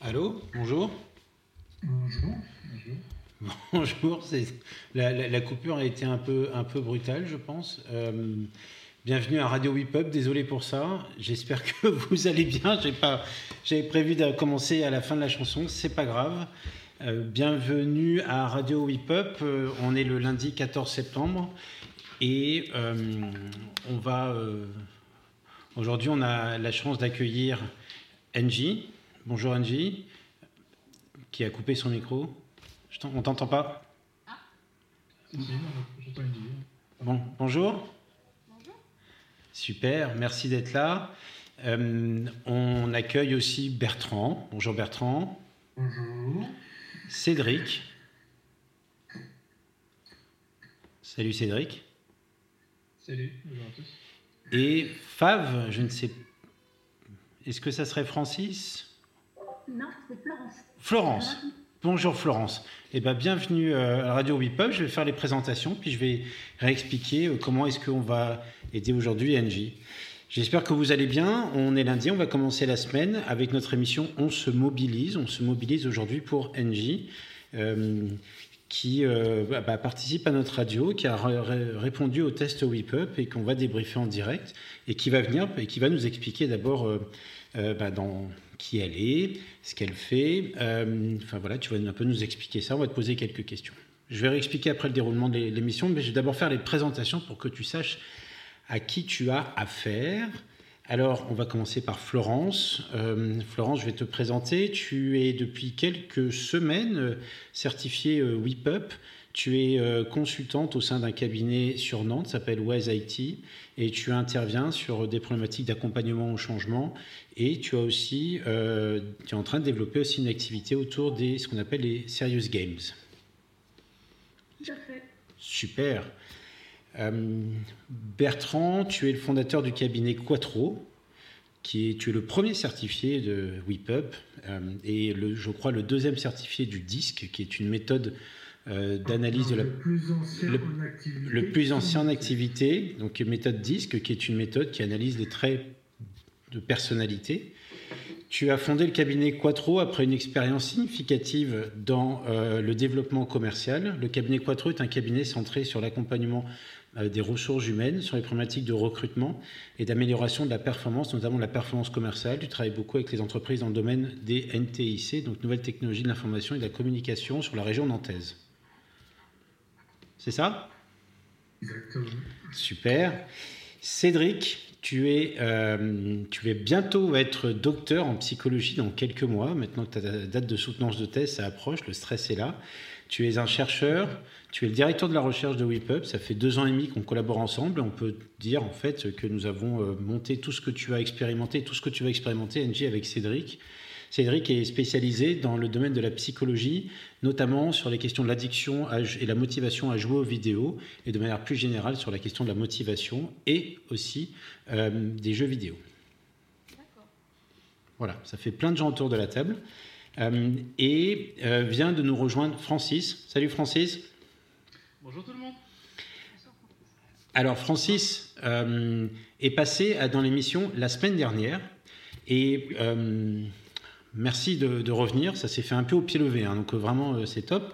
Allô Bonjour Bonjour. Bonjour. La, la, coupure a été un peu, un peu brutale, je pense. Euh, bienvenue à Radio Whip. Désolé pour ça. J'espère que vous allez bien. J'avais prévu de commencer à la fin de la chanson. C'est pas grave. Euh, bienvenue à Radio Whip. Euh, on est le lundi 14 septembre et on va. Aujourd'hui, on a la chance d'accueillir Angie. Bonjour Angie, qui a coupé son micro. Je on t'entend pas? Ah. Bon, bonjour. Bonjour. Super, merci d'être là. Euh, on accueille aussi Bertrand. Bonjour Bertrand. Bonjour. Cédric. Salut Cédric. Salut, bonjour à tous. Et Fave, je ne sais. Est-ce que ça serait Francis? Non, c'est Florence. Florence. Bonjour Florence. Eh ben, bienvenue euh, à Radio WIPUB. Je vais faire les présentations, puis je vais réexpliquer euh, comment est-ce qu'on va aider aujourd'hui NJ. J'espère que vous allez bien. On est lundi, on va commencer la semaine avec notre émission On se mobilise. On se mobilise aujourd'hui pour NJ. Euh, qui bah, bah, participe à notre radio, qui a répondu au test WIPUP et qu'on va débriefer en direct et qui va venir et qui va nous expliquer d'abord bah, dans qui elle est, ce qu'elle fait. Euh, enfin voilà, tu vas un peu nous expliquer ça. On va te poser quelques questions. Je vais réexpliquer après le déroulement de l'émission, mais je vais d'abord faire les présentations pour que tu saches à qui tu as affaire. Alors, on va commencer par Florence. Euh, Florence, je vais te présenter. Tu es depuis quelques semaines euh, certifiée WIPUP. Tu es euh, consultante au sein d'un cabinet sur Nantes, s'appelle Wise IT, et tu interviens sur des problématiques d'accompagnement au changement. Et tu as aussi, euh, tu es en train de développer aussi une activité autour des ce qu'on appelle les serious games. Super. Euh, Bertrand, tu es le fondateur du cabinet Quattro, qui est, tu es le premier certifié de WIPUP et le, je crois le deuxième certifié du DISC, qui est une méthode euh, d'analyse de la le plus ancien le, en activité, le plus ancien en activité, donc méthode DISC, qui est une méthode qui analyse les traits de personnalité. Tu as fondé le cabinet Quattro après une expérience significative dans euh, le développement commercial. Le cabinet Quattro est un cabinet centré sur l'accompagnement euh, des ressources humaines, sur les problématiques de recrutement et d'amélioration de la performance, notamment de la performance commerciale. Tu travailles beaucoup avec les entreprises dans le domaine des NTIC, donc Nouvelles Technologies de l'Information et de la Communication sur la région nantaise. C'est ça Exactement. Super. Cédric, tu es, euh, tu es bientôt être docteur en psychologie dans quelques mois. Maintenant que ta date de soutenance de thèse, ça approche, le stress est là. Tu es un chercheur, tu es le directeur de la recherche de WIPUP. Ça fait deux ans et demi qu'on collabore ensemble. On peut dire en fait que nous avons euh, monté tout ce que tu as expérimenté, tout ce que tu vas expérimenter, NG, avec Cédric. Cédric est spécialisé dans le domaine de la psychologie, notamment sur les questions de l'addiction et la motivation à jouer aux vidéos, et de manière plus générale sur la question de la motivation et aussi euh, des jeux vidéo. Voilà, ça fait plein de gens autour de la table. Euh, et euh, vient de nous rejoindre Francis. Salut Francis. Bonjour tout le monde. Alors Francis est passé dans l'émission la semaine dernière et merci de, revenir. Ça s'est fait un peu au pied levé, hein, donc euh, vraiment euh, c'est top.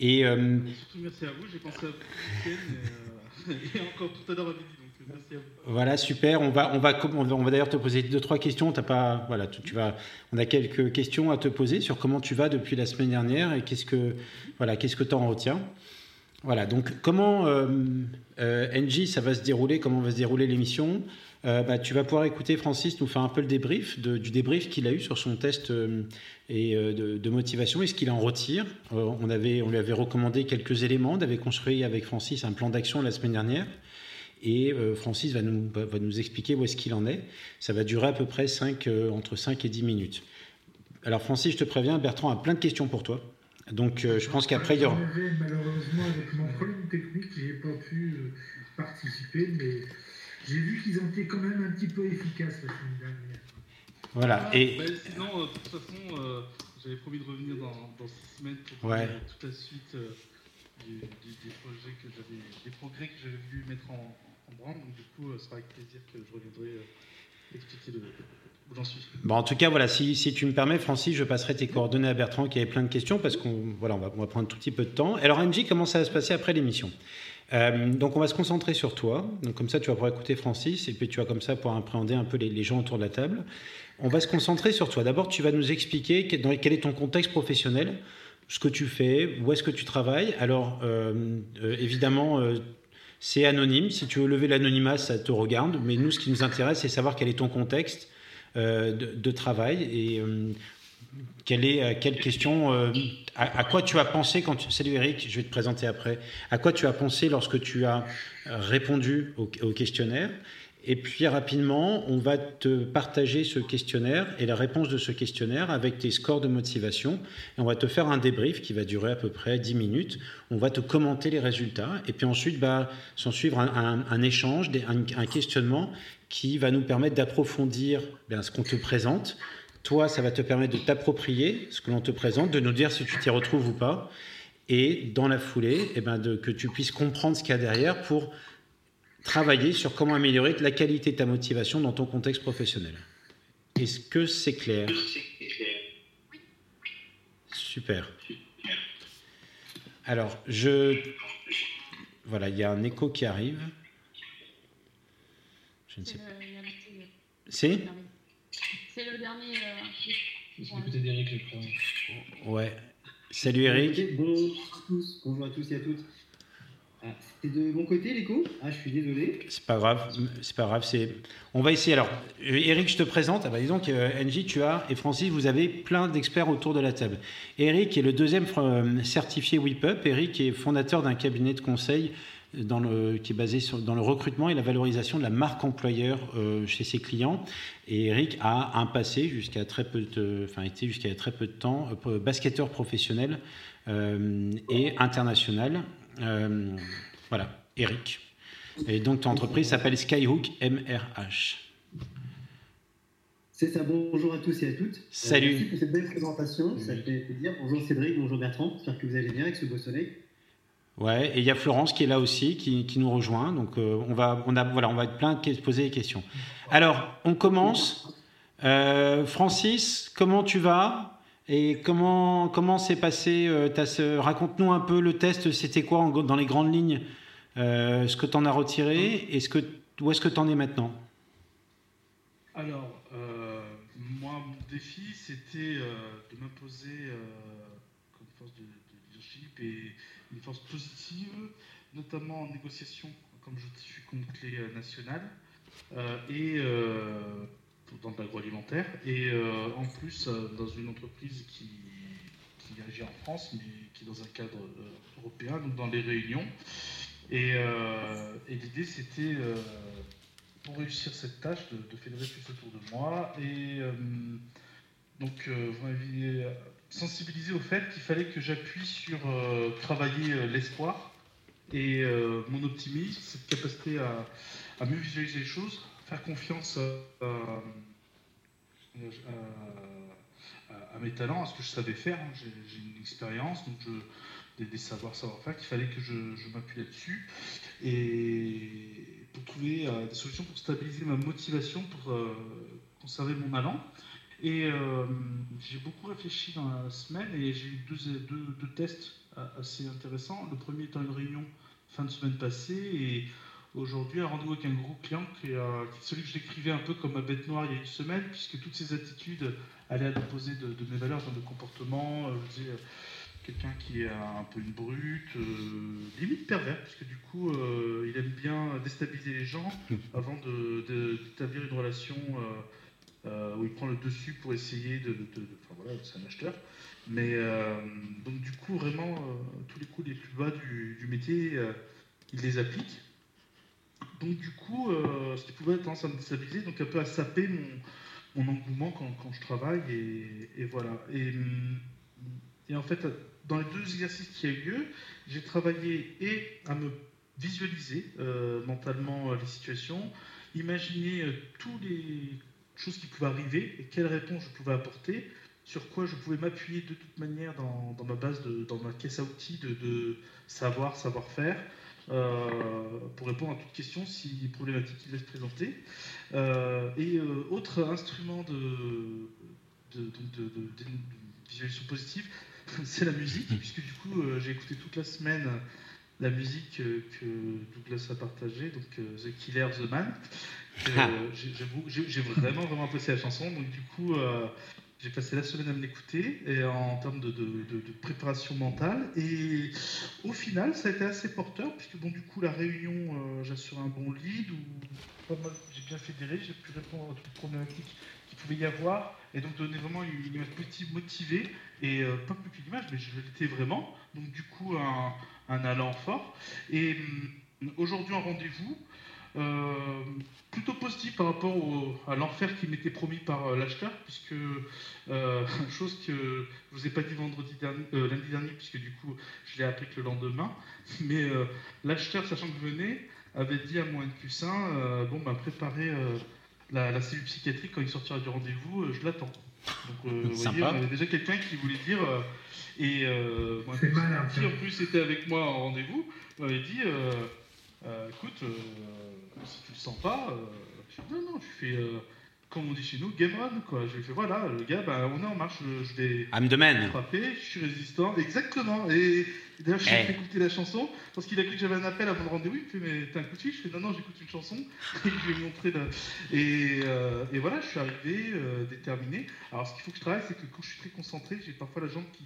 Et, euh, merci à vous, j'ai pensé à vous et, et, encore tout à l'heure à midi. Donc merci à vous. Voilà, super. On va, on va, on va, d'ailleurs te poser deux, trois questions. As pas, voilà, tu, vas, on a quelques questions à te poser sur comment tu vas depuis la semaine dernière et qu'est-ce que, voilà, qu'est-ce que tu en retiens. Voilà, donc comment euh, NJ, ça va se dérouler, comment va se dérouler l'émission? Euh, bah, tu vas pouvoir écouter Francis nous faire un peu le débrief du débrief qu'il a eu sur son test euh, et, euh, de, motivation et ce qu'il en retire. on, lui avait recommandé quelques éléments, on avait construit avec Francis un plan d'action la semaine dernière. Et Francis va nous, expliquer où est-ce qu'il en est. Ça va durer à peu près 5, entre 5 et 10 minutes. Alors Francis, je te préviens, Bertrand a plein de questions pour toi. Donc je pense qu'après il y aura... Malheureusement avec mon problème technique, je n'ai pas pu participer, mais j'ai vu qu'ils ont été quand même un petit peu efficaces la semaine dernière. Voilà. Et... Bah, sinon, euh, de toute façon, euh, j'avais promis de revenir dans, dans six semaines pour ouais. toute la suite euh, du, des projets que j'avais, des progrès que j'avais voulu mettre en, en branle. Donc du coup, ce sera avec plaisir que je reviendrai expliquer le, où j'en suis. Bon, en tout cas, voilà, si, si, tu me permets, Francis, je passerai tes coordonnées à Bertrand qui avait plein de questions parce qu'on voilà, on va, on va prendre un tout petit peu de temps. Alors, MJ, comment ça va se passer après l'émission? Euh, donc on va se concentrer sur toi, donc comme ça tu vas pouvoir écouter Francis et puis tu vas comme ça pouvoir appréhender un peu les, gens autour de la table. On va se concentrer sur toi. D'abord tu vas nous expliquer dans, quel est ton contexte professionnel, ce que tu fais, où est-ce que tu travailles. Alors euh, euh, évidemment c'est anonyme, si tu veux lever l'anonymat ça te regarde, mais nous ce qui nous intéresse c'est savoir quel est ton contexte de, travail quelle est quelle question à, à, quoi tu as pensé quand tu... Salut Eric, je vais te présenter après. À quoi tu as pensé lorsque tu as répondu au, questionnaire? Et puis rapidement, on va te partager ce questionnaire et la réponse de ce questionnaire avec tes scores de motivation. Et on va te faire un débrief qui va durer à peu près 10 minutes. On va te commenter les résultats. Et puis ensuite, bah, s'en suivre un, échange, un, questionnement qui va nous permettre d'approfondir ce qu'on te présente toi, ça va te permettre de t'approprier ce que l'on te présente, de nous dire si tu t'y retrouves ou pas, et dans la foulée, eh ben de, que tu puisses comprendre ce qu'il y a derrière pour travailler sur comment améliorer la qualité de ta motivation dans ton contexte professionnel. Est-ce que c'est clair? Super. Alors, je... Voilà, il y a un écho qui arrive. Je ne sais pas. C'est c'est le dernier. Euh, je suis d'Eric, je crois. Ouais. Salut Eric. Bonjour à tous, bonjour à tous et à toutes. Ah, C'était de mon côté l'écho Ah, je suis désolé. C'est pas grave, c'est pas grave. C'est. On va essayer. Alors, Eric, je te présente. Ah bah, disons que NJ, tu as et Francis, vous avez plein d'experts autour de la table. Eric est le deuxième euh, certifié WIPUP. Eric est fondateur d'un cabinet de conseil dans le, qui est basé sur, dans le recrutement et la valorisation de la marque employeur euh, chez ses clients. Et Eric a un passé jusqu'à très peu de, enfin été jusqu'à très peu de temps euh, basketteur professionnel euh, et international. Voilà, Eric. Et donc ton entreprise s'appelle Skyhook MRH. C'est ça, bonjour à tous et à toutes. Salut. merci pour cette belle présentation, ça fait plaisir. Bonjour Cédric, bonjour Bertrand, j'espère que vous allez bien avec ce beau soleil. Ouais, et il y a Florence qui est là aussi, qui, nous rejoint. Donc euh, on va, on a, voilà, on va être plein de poser des questions. Alors, on commence. Euh, Francis, comment tu vas? Et comment comment s'est passé euh, Raconte-nous un peu le test. C'était quoi dans les grandes lignes Ce que tu en as retiré et ce que, où est-ce que tu en es maintenant? Alors, moi, mon défi, c'était de m'imposer comme force de, de leadership et une force positive, notamment en négociation, comme je suis compte clé national, euh, et euh, dans l'agroalimentaire, et euh, en plus dans une entreprise qui, agit en France, mais qui est dans un cadre européen, donc dans les réunions. Et, l'idée, c'était, pour réussir cette tâche, de, fédérer plus autour de moi. Et donc, vous m'avez sensibilisé au fait qu'il fallait que j'appuie sur euh, travailler euh, l'espoir et euh, mon optimisme, cette capacité à, mieux visualiser les choses, faire confiance à, mes talents, à ce que je savais faire. Hein. J'ai une expérience, donc des, des savoirs, savoir-faire, qu'il fallait que je m'appuie là-dessus et pour trouver des solutions pour stabiliser ma motivation, pour conserver mon allant. Et euh, j'ai beaucoup réfléchi dans la semaine et j'ai eu deux, deux, deux, tests assez intéressants. Le premier étant une réunion fin de semaine passée et aujourd'hui un rendez-vous avec un gros client qui est, euh, celui que je décrivais un peu comme ma bête noire il y a une semaine, puisque toutes ces attitudes allaient à l'opposé de, de, mes valeurs dans le comportement. Euh, je disais, quelqu'un qui est un peu une brute, euh, limite pervers, puisque du coup, euh, il aime bien déstabiliser les gens avant d'établir de, une relation euh, où il prend le dessus pour essayer de. enfin voilà, c'est un acheteur. Mais euh, donc, du coup, vraiment, euh, tous les coups les plus bas du, métier, il les applique. Donc, du coup, ce qui pouvait tendance à me déstabiliser, donc un peu à saper mon, engouement quand, je travaille. Et, voilà. Et, et, en fait, dans les deux exercices qui ont eu lieu, j'ai travaillé et à me visualiser mentalement les situations, imaginer tous les choses qui pouvaient arriver et quelles réponses je pouvais apporter, sur quoi je pouvais m'appuyer de toute manière dans, ma base, dans ma caisse à outils de, savoir, savoir-faire, pour répondre à toute question si problématique il laisse présenter. et autre instrument de, visualisation positive, c'est la musique, puisque du coup j'ai écouté toute la semaine la musique que Douglas a partagée, donc The Killer, The Man. Ah. J'ai vraiment, vraiment apprécié la chanson, donc du coup, j'ai passé la semaine à me l'écouter en termes de, préparation mentale. Et au final, ça a été assez porteur, puisque bon, du coup, la réunion, euh, j'assure un bon lead, où j'ai bien fédéré, j'ai pu répondre à toutes les problématiques qu'il pouvait y avoir, et donc donner vraiment une image positive motivée, et euh, pas plus qu'une image, mais je l'étais vraiment. Donc du coup, un, un allant fort. Et hum, aujourd'hui, en rendez-vous, euh, plutôt positif par rapport à l'enfer qui m'était promis par euh, l'acheteur, puisque euh, chose que je vous ai pas dit vendredi lundi dernier, puisque du coup je l'ai appris que le lendemain, mais l'acheteur, sachant que je venais, avait dit à mon N 1 bon bah préparez la, cellule psychiatrique quand il sortira du rendez-vous, je l'attends. Donc vous voyez, on avait déjà quelqu'un qui voulait dire et moi, qui en plus était avec moi en rendez-vous, m'avait dit euh, écoute, euh, si tu le sens pas, euh, je dis, non, non, je fais, comme on dit chez nous, game run, quoi. Je lui fais, voilà, le gars, bah, on est en marche, je vais I'm the man. frapper, je suis résistant, exactement. Et d'ailleurs, je hey. fait écouter la chanson, parce qu'il a cru que j'avais un appel avant le rendez-vous, il me fait, mais t'as un coup de fil? Je fais, non, non, j'écoute une chanson, et je lui ai montré la... et, et, voilà, je suis arrivé, déterminé. Alors, ce qu'il faut que je travaille, c'est que quand je suis très concentré, j'ai parfois la jambe qui,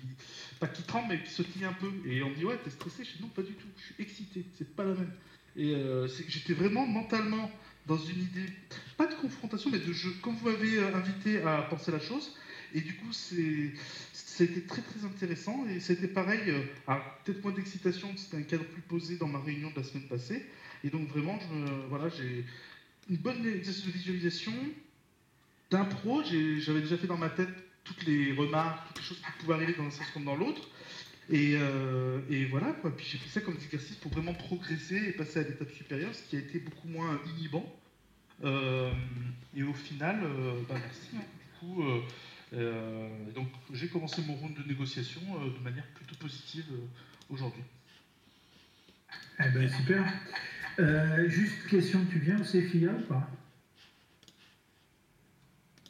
pas qui tremble, mais qui sautille un peu. Et on me dit, ouais, t'es stressé? Je dis, non, pas du tout, je suis excité, c'est pas la même. Et euh, j'étais vraiment mentalement dans une idée, pas de confrontation, mais de jeu, comme vous m'avez euh, invité à penser la chose. Et du coup, c'était très très intéressant. Et c'était pareil, euh, peut-être moins d'excitation, c'était un cadre plus posé dans ma réunion de la semaine passée. Et donc vraiment, voilà, j'ai une bonne exercice de visualisation, d'impro. J'avais déjà fait dans ma tête toutes les remarques, toutes les choses qui pouvaient arriver dans un sens comme dans l'autre. Euh, et, voilà, quoi. Puis j'ai pris ça comme exercice pour vraiment progresser et passer à l'étape supérieure, ce qui a été beaucoup moins inhibant. Euh, et au final, euh, bah merci. Hein. Du coup, donc j'ai commencé mon round de négociation de manière plutôt positive aujourd'hui. Eh ben super. juste question, tu viens au CFIA ou pas?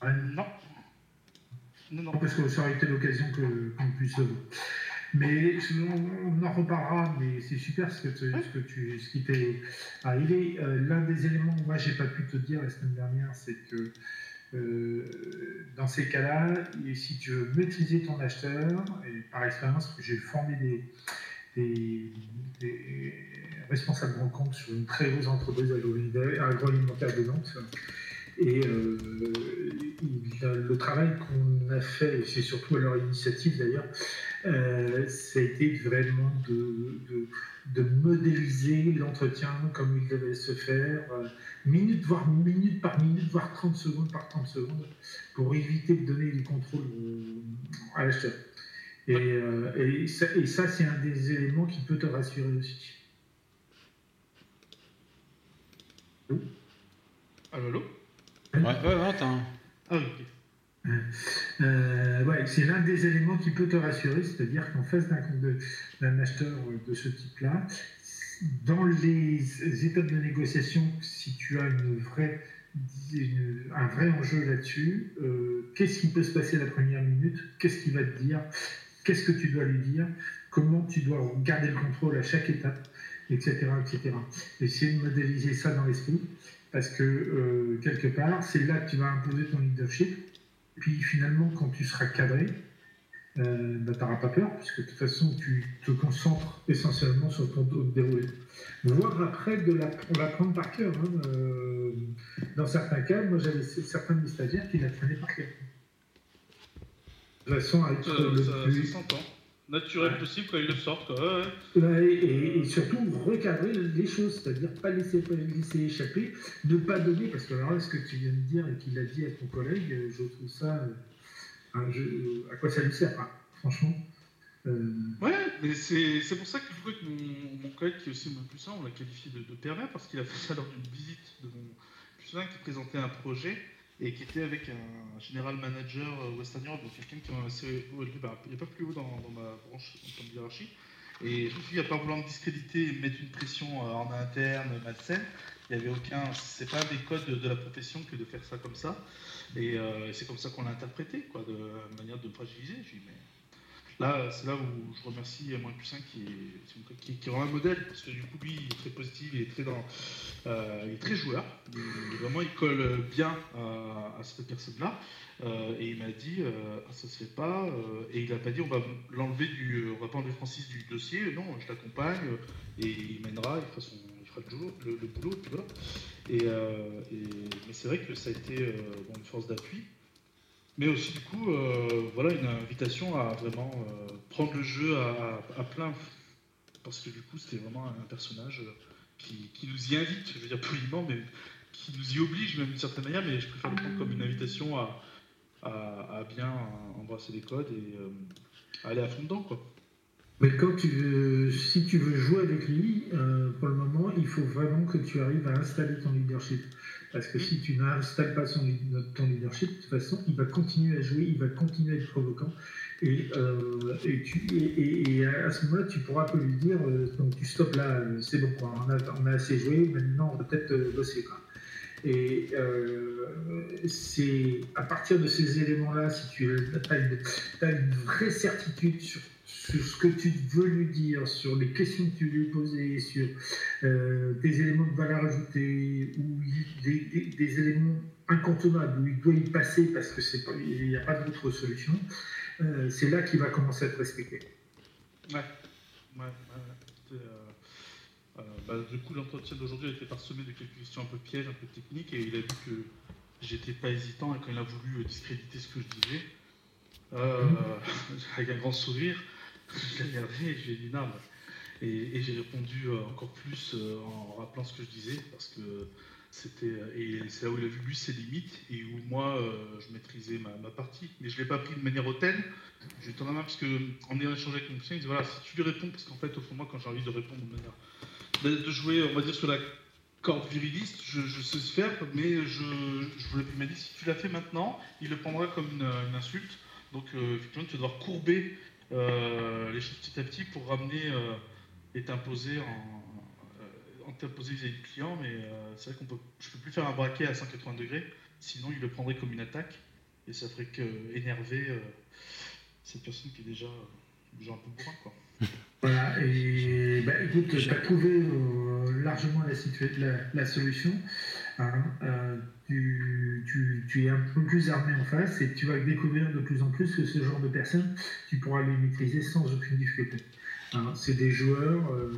Non. Non, non. Parce que ça aurait été l'occasion qu'on puisse mais on, en reparlera, mais c'est super ce, que, que tu, ce qui t'est arrivé. Euh, l'un des éléments, moi, j'ai pas pu te dire la semaine dernière, c'est que euh, dans ces cas-là, si tu veux maîtriser ton acheteur, et par expérience, j'ai formé des, des, responsables de compte sur une très grosse entreprise agroalimentaire de Nantes. Et euh, le travail qu'on a fait, et c'est surtout à leur initiative d'ailleurs, euh, ça a été vraiment de, de, modéliser l'entretien comme il devait se faire, euh, minute, voire minute par minute, voire 30 secondes par 30 secondes, pour éviter de donner du contrôle à l'acheteur. Et, euh, et, ça, et ça c'est un des éléments qui peut te rassurer aussi. Allô, allô? Ouais, ouais, attends. Ah, ok. Euh, ouais, c'est l'un des éléments qui peut te rassurer, c'est-à-dire qu'en face d'un acheteur de ce type-là, dans les étapes de négociation, si tu as une vraie, un vrai enjeu là-dessus, euh, qu'est-ce qui peut se passer la première minute? Qu'est-ce qu'il va te dire? Qu'est-ce que tu dois lui dire? Comment tu dois garder le contrôle à chaque étape? Etc. etc. Essayer de modéliser ça dans l'esprit, parce que euh, quelque part, c'est là que tu vas imposer ton leadership puis finalement, quand tu seras cadré, euh, bah, tu n'auras pas peur, puisque de toute façon, tu te concentres essentiellement sur ton déroulé. Voir après, de la, on par cœur. Hein, euh, dans certains cas, moi j'avais certains de mes stagiaires qui l'apprenaient par cœur. De façon à être euh, le ça, plus naturel possible quand ils le sortent. et, surtout recadrer les choses, c'est-à-dire pas laisser, laisser échapper, ne pas donner, parce que alors là, ce que tu viens de dire et qu'il a dit à ton collègue, euh, je trouve ça. Euh, à quoi ça lui sert, franchement euh... Ouais, mais c'est pour ça qu'il faut que mon, mon, collègue, qui est aussi mon plus on l'a qualifié de, de pervers, parce qu'il a fait ça lors d'une visite de mon plus qui présentait un projet et qui était avec un général manager euh, Western Europe, donc quelqu'un qui est assez haut élevé, il n'y a pas plus haut dans, ma branche en termes de hiérarchie. Et je me suis dit, à part vouloir me discréditer et me mettre une pression euh, en interne, malsaine, il n'y avait aucun. C'est pas des codes de, la profession que de faire ça comme ça. Et euh, c'est comme ça qu'on l'a interprété, quoi, de manière de me fragiliser. Là, c'est là où je remercie moins plus 1 qui est, qui, vraiment un modèle, parce que du coup, lui, il est très positif, il est très, dans, euh, il est très joueur. Il- vraiment, il colle bien à, cette personne-là. Euh, et il m'a dit, euh, ah, ça se fait pas. et il n'a pas dit, on va l'enlever du, on va pas enlever Francis du dossier. Non, je l'accompagne et il mènera, il fera, son, le, boulot, le, boulot, puis voilà. Et, mais c'est vrai que ça a été une force d'appui. Mais aussi, du coup, euh, voilà, une invitation à vraiment euh, prendre le jeu à, plein. Parce que du coup, c'était vraiment un personnage euh, qui, nous y invite, je veux dire poliment, mais qui nous y oblige même d'une certaine manière. Mais je préfère le prendre comme une invitation à, bien embrasser les codes et à aller à fond dedans, quoi. Mais quand tu veux, si tu veux jouer avec lui, pour faut vraiment que tu arrives à installer ton leadership. Parce que si tu n'installes pas son, ton leadership, de toute façon, il va continuer à jouer, il va continuer à être provocant. Et, euh, à ce moment-là, tu pourras que lui dire euh, donc tu stops là, euh, c'est bon, on, a, assez joué, maintenant on va peut-être bosser. Quoi. Et c'est à partir de ces éléments-là, si tu as une, t'as une vraie certitude sur, sur ce que tu veux lui dire, sur les questions que tu veux lui poser, sur euh, des éléments de valeur ajoutée ou des, des- des éléments incontournables où il doit y passer parce que c'est pas- il n'y a pas d'autre solution, euh, c'est là qu'il va commencer à te respecter. Ouais, euh, bah, du coup, l'entretien d'aujourd'hui a été parsemé de quelques questions un peu pièges, un peu techniques, et il a vu que j'étais pas hésitant, et quand il a voulu discréditer ce que je disais, euh, avec un grand sourire, je l'ai regardé et je lui ai dit non. Et, j'ai répondu euh, encore plus euh, en rappelant ce que je disais, parce que c'était. Et c'est là où il a vu lui ses limites, et où moi euh, je maîtrisais ma, partie. Mais je l'ai pas pris de manière hautaine. Je lui ai tendu la main parce qu'en ayant échangé avec mon client, il dit voilà, si tu lui réponds, parce qu'en fait, au fond moi, quand j'ai envie de répondre de manière. de, jouer, on va dire, sur la corde viriliste, je, sais se faire, mais je, je voulais, il m'a dit si tu l'as fait maintenant, il le prendra comme une, insulte. Donc, euh, effectivement, tu vas devoir courber euh, les choses petit à petit pour ramener euh, et t'imposer en. euh, en t'imposer vis-à-vis du client, mais euh, c'est vrai qu'on peut, je peux plus faire un braquet à 180 degrés, sinon il le prendrait comme une attaque et ça ferait que énerver euh, cette personne qui est déjà, euh, déjà un peu bourrin, quoi. Voilà, et bah, écoute, tu as trouvé euh, largement la solution. Hein, euh, tu, es un peu plus armé en face et tu vas découvrir de plus en plus que ce genre de personnes, tu pourras les maîtriser sans aucune difficulté. Hein, c'est des joueurs, euh,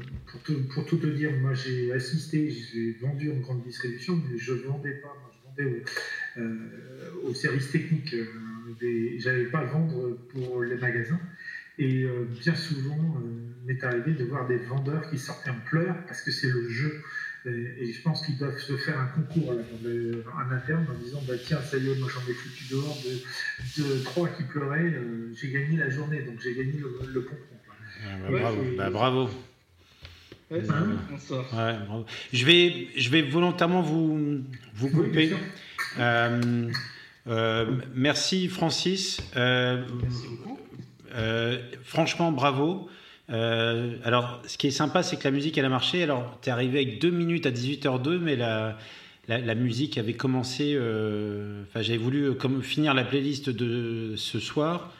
pour, tout te dire, moi j'ai assisté, j'ai vendu en grande distribution, mais je vendais pas, je vendais au, euh, au service technique. Euh, J'avais pas vendre pour les magasins. Et bien souvent, m'est arrivé de voir des vendeurs qui sortaient en pleurs parce que c'est le jeu. Et, et je pense qu'ils doivent se faire un concours là, dans le- en interne en disant bah, Tiens, ça y est, moi j'en ai foutu dehors de, de trois qui pleuraient, euh, j'ai gagné la journée, donc j'ai gagné le, le quoi. Ah, bah, Ouais, bravo. Bah, bravo. Ouais, c'est Hein. Ouais, bravo. Je vais, je vais volontairement vous, vous couper. Euh, euh, merci Francis. Euh, Merci beaucoup. euh, franchement, bravo. Euh, alors, ce qui est sympa, c'est que la musique, elle a marché. Alors, tu es arrivé avec 2 minutes à 18h02, mais la, musique avait commencé. euh, Enfin, j'avais voulu euh, finir la playlist de ce soir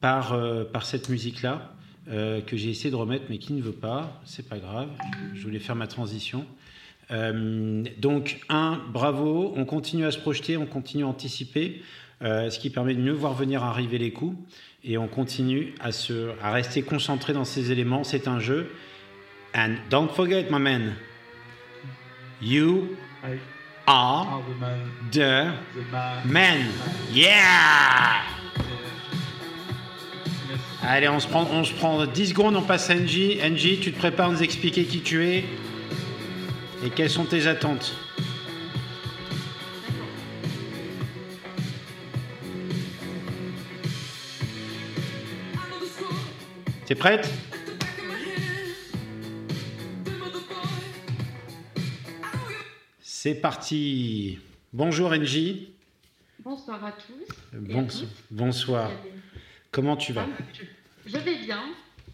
par, cette musique-là, que j'ai essayé de remettre, mais qui ne veut pas. C'est pas grave. Je voulais faire ma transition. Donc, un, bravo. On continue à se projeter, on continue à anticiper, ce qui permet de mieux voir venir arriver les coups et on continue à, se, à rester concentré dans ces éléments. C'est un jeu. And don't forget, my man, you I are the man, the the man. man. Yeah! Allez, on se, prend, on se prend 10 secondes, on passe à NJ. NJ, tu te prépares à nous expliquer qui tu es et quelles sont tes attentes. T'es prête C'est parti. Bonjour NJ. Bonsoir à tous. à bonsoir. Il y a des- Comment tu vas Ah, Je je vais bien.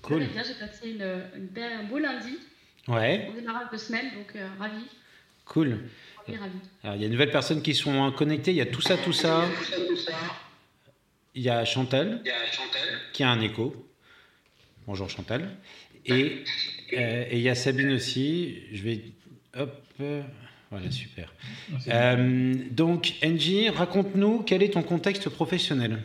Cool. Ça va bien, j'ai passé une, une belle- un beau lundi, Ouais, au démarrage de semaine, donc euh, ravi, cool. ravi, ravi. Alors, il y a de nouvelles personnes qui sont connectées. Il y a tout ça, tout ça. Il y a Chantal qui a un écho. Bonjour Chantal. Et, euh, et il y a Sabine aussi. Je vais. Hop. Voilà, super. Euh, donc, Angie, raconte-nous quel est ton contexte professionnel?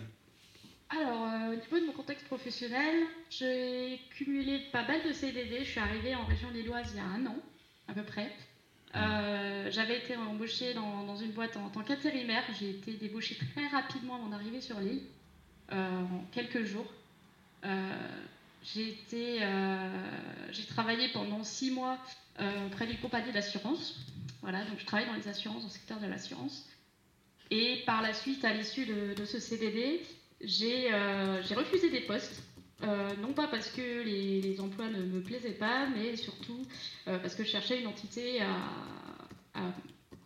Alors, euh, au niveau de mon contexte professionnel, j'ai cumulé pas mal de CDD. Je suis arrivée en région lilloise il y a un an, à peu près. Euh, J'avais été embauchée dans, dans une boîte en tant qu'intérimaire. J'ai été débauchée très rapidement avant d'arriver sur l'île, euh, en quelques jours. Euh, j'ai travaillé pendant six mois euh, auprès d'une compagnie d'assurance. Voilà, donc je travaille dans les assurances, dans le secteur de l'assurance. Et par la suite, à l'issue de, ce CDD, j'ai euh, j'ai refusé des postes. Non pas parce que les, emplois ne me plaisaient pas, mais surtout parce que je cherchais une entité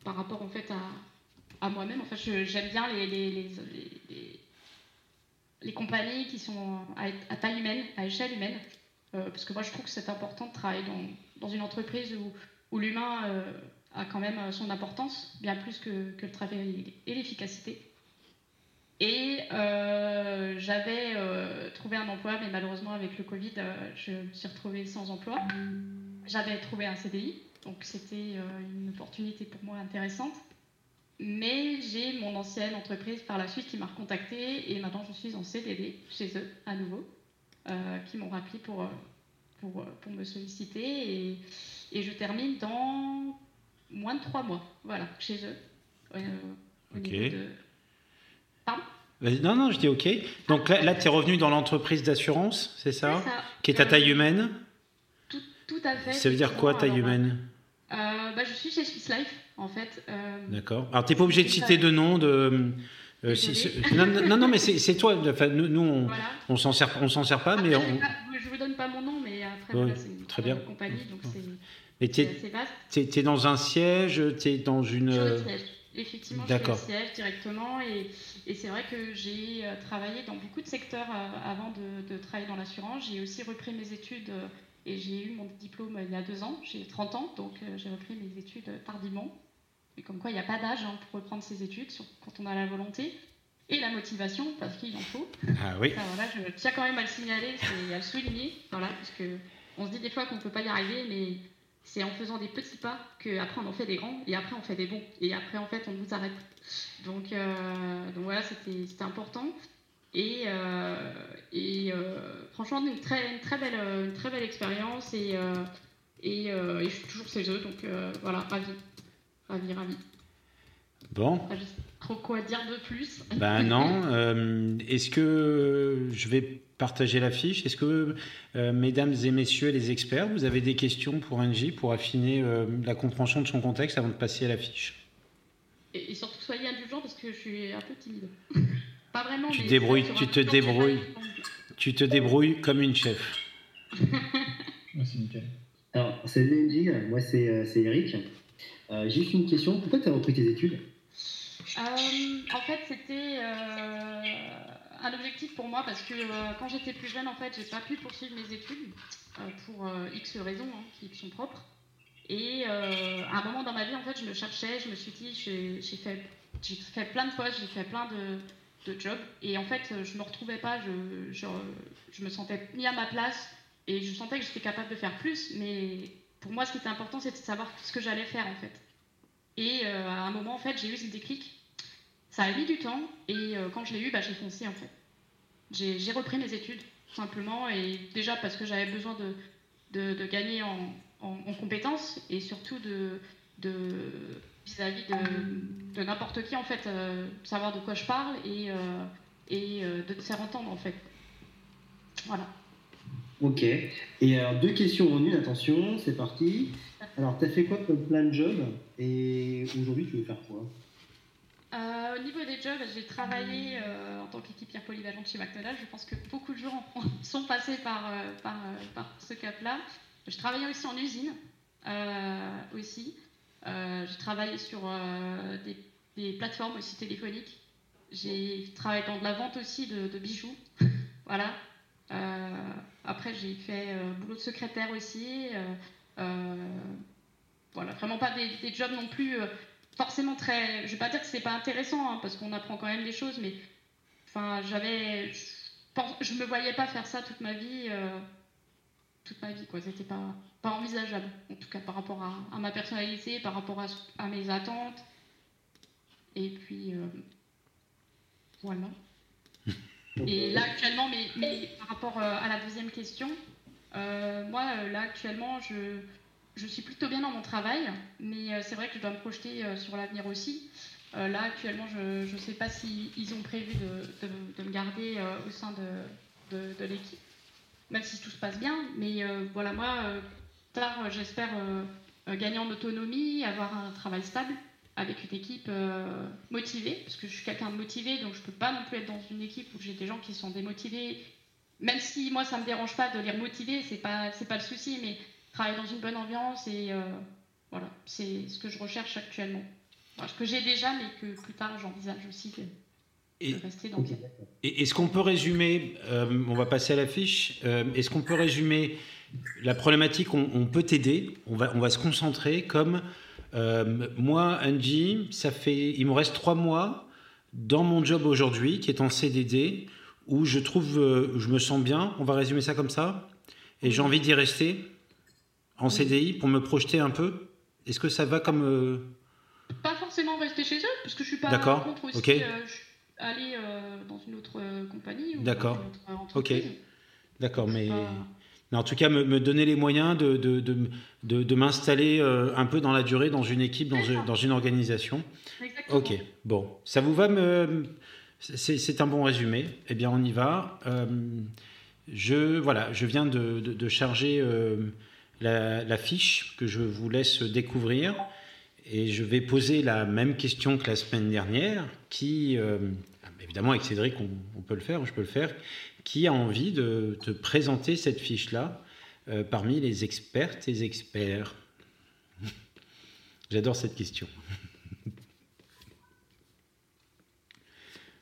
par rapport en fait à, moi-même. Enfin, j'aime bien les, les, compagnies qui sont à, taille humaine, à échelle humaine, Euh, parce que moi je trouve que c'est important de travailler dans, une entreprise où, l'humain euh, a quand même euh, son importance, bien plus que, le travail et l'efficacité. Et j'avais trouvé un emploi, mais malheureusement avec le Covid, je me suis retrouvée sans emploi. J'avais trouvé un CDI, donc c'était une opportunité pour moi intéressante. Mais j'ai mon ancienne entreprise par la suite qui m'a recontactée et maintenant je suis en CDD chez eux à nouveau, euh, qui m'ont rappelé pour, euh, pour, euh, pour me solliciter et, et je termine dans moins de trois mois, voilà, chez eux. Euh, au Ok. de- Pardon? Non, non, je dis OK. Donc là, là tu es revenu dans l'entreprise d'assurance, c'est ça? C'est ça. Qui est à taille humaine? Tout, tout à fait. Ça veut dire quoi, taille humaine? Bah, Je suis chez Swiss Life, en fait. Euh, D'accord. Alors, tu n'es pas obligé de citer de nom de. euh, si- Désolée. si- non, non, mais c'est toi. Enfin, nous, nous, on voilà. on s'en sert, on s'en sert pas, mais Après, on. pas- je vous donne pas mon nom, mais après, voilà, c'est une très très bien. compagnie, donc c'est Mais c'est t'es vaste. es, es dans un siège, tu es dans une. Le euh, siège. Effectivement, je suis au siège directement et, et c'est vrai que j'ai euh, travaillé dans beaucoup de secteurs euh, avant de, de travailler dans l'assurance. J'ai aussi repris mes études euh, et j'ai eu mon diplôme euh, il y a deux ans. J'ai 30 ans, donc euh, j'ai repris mes études euh, tardivement. Et comme quoi, il n'y a pas d'âge hein, pour reprendre ses études sur- quand on a la volonté et la motivation, parce qu'il en faut. Ah oui. Ça, voilà, je tiens quand même à le signaler et à le souligner, voilà, parce que on se dit des fois qu'on ne peut pas y arriver, mais c'est en faisant des petits pas qu'après on en fait des grands, et après on fait des bons, et après en fait on nous arrête. Donc, euh, donc voilà, c'était important. Et, euh, et euh, franchement, une très, une très belle, euh, une très belle expérience, et, et, et je suis toujours chez eux, donc voilà, ravi, ravi, ravi. Bon. Enfin, je sais pas trop quoi dire de plus. Ben non. euh, Est-ce que je vais partager la fiche Est-ce que, euh, mesdames et messieurs les experts, vous avez des questions pour Angie pour affiner euh, la compréhension de son contexte avant de passer à la fiche Et, et surtout, soyez indulgents parce que je suis un peu timide. Pas vraiment. Tu mais débrouilles, tu te débrouilles. Tu te débrouilles comme une chef. C'est nickel. Alors, Angie, moi c'est euh, c'est Eric. Euh, juste une question. Pourquoi tu as repris tes études? Euh, en fait, c'était euh, un objectif pour moi parce que euh, quand j'étais plus jeune, en fait, j'ai pas pu poursuivre mes études euh, pour euh, X raisons hein, qui sont propres. Et euh, à un moment dans ma vie, en fait, je me cherchais, je me suis dit, j'ai j'ai fait, j'ai fait plein de fois, j'ai fait plein de, de jobs et en fait, je me retrouvais pas, je, je, me sentais ni à ma place et je sentais que j'étais capable de faire plus, mais pour moi, ce qui était important, c'était de savoir ce que j'allais faire en fait. Et euh, à un moment, en fait, j'ai eu ce déclic. Ça a mis du temps, et euh, quand je l'ai eu, bah, j'ai foncé, en fait. J'ai repris mes études, tout simplement, et déjà parce que j'avais besoin de, de, gagner en, en, en compétences, et surtout de- vis-à-vis de, de n'importe qui, en fait, euh, savoir de quoi je parle, et, euh, et euh, de te faire entendre, en fait. Voilà. Ok. Et alors, deux questions en une, attention, c'est parti. Alors, tu as fait quoi comme plein de job Et aujourd'hui, tu veux faire quoi? Au niveau des jobs, j'ai travaillé en tant qu'équipière polyvalente chez McDonald's. Je pense que beaucoup de gens sont passés par, par, par ce cap-là. Je travaillais aussi en usine, aussi. Euh, j'ai travaillé sur euh, des, plateformes aussi téléphoniques. J'ai travaillé dans de la vente aussi de, bijoux. voilà. après, j'ai fait boulot de secrétaire aussi. voilà, vraiment pas des, jobs non plus forcément très. Je vais pas dire que c'est pas intéressant, hein, parce qu'on apprend quand même des choses, mais enfin, j'avais. Je, me voyais pas faire ça toute ma vie. Toute ma vie, quoi. C'était pas, pas envisageable, en tout cas par rapport à, ma personnalité, par rapport à mes attentes. Et puis, euh, voilà. Et là, actuellement, mais, mais par rapport euh, à la deuxième question, euh, moi, là, actuellement, je, je suis plutôt bien dans mon travail, mais c'est vrai que je dois me projeter sur l'avenir aussi. là, actuellement, je ne sais pas s'ils ils ont prévu de, de, de me garder au sein de, de l'équipe, même si tout se passe bien. Mais voilà, moi, tard, j'espère gagner en autonomie, avoir un travail stable avec une équipe euh, motivée, parce que je suis quelqu'un de motivé, donc je ne peux pas non plus être dans une équipe où j'ai des gens qui sont démotivés. Même si moi, ça ne me dérange pas de les remotiver, ce n'est pas, pas le souci, mais travailler dans une bonne ambiance, et euh, voilà, c'est ce que je recherche actuellement. ce que j'ai déjà, mais que plus tard, j'envisage aussi Et est-ce qu'on peut résumer, euh, on va passer à la fiche, est-ce qu'on peut résumer la problématique, on, on peut t'aider, on va, on va se concentrer comme euh, moi, Angie, ça fait, il me reste trois mois dans mon job aujourd'hui, qui est en CDD, où je trouve, euh, je me sens bien. On va résumer ça comme ça. Et j'ai envie d'y rester en CDI pour me projeter un peu. Est-ce que ça va comme euh, Pas forcément rester chez eux, parce que je suis pas D'accord. contre aussi. Okay. Aller dans une autre compagnie. D'accord. Ok. D'accord, mais en tout cas, me, donner les moyens de, de, de, de m'installer euh, un peu dans la durée, dans une équipe, dans, une, dans une organisation. Exactement. Ok, bon, ça vous va me... C'est un bon résumé. Eh bien, on y va. Euh, je, voilà, je viens de, charger euh, la, la, fiche que je vous laisse découvrir. Et je vais poser la même question que la semaine dernière, qui, évidemment, avec Cédric, on, on, peut le faire, je peux le faire, qui a envie de te présenter cette fiche-là euh, parmi les expertes et experts J'adore cette question.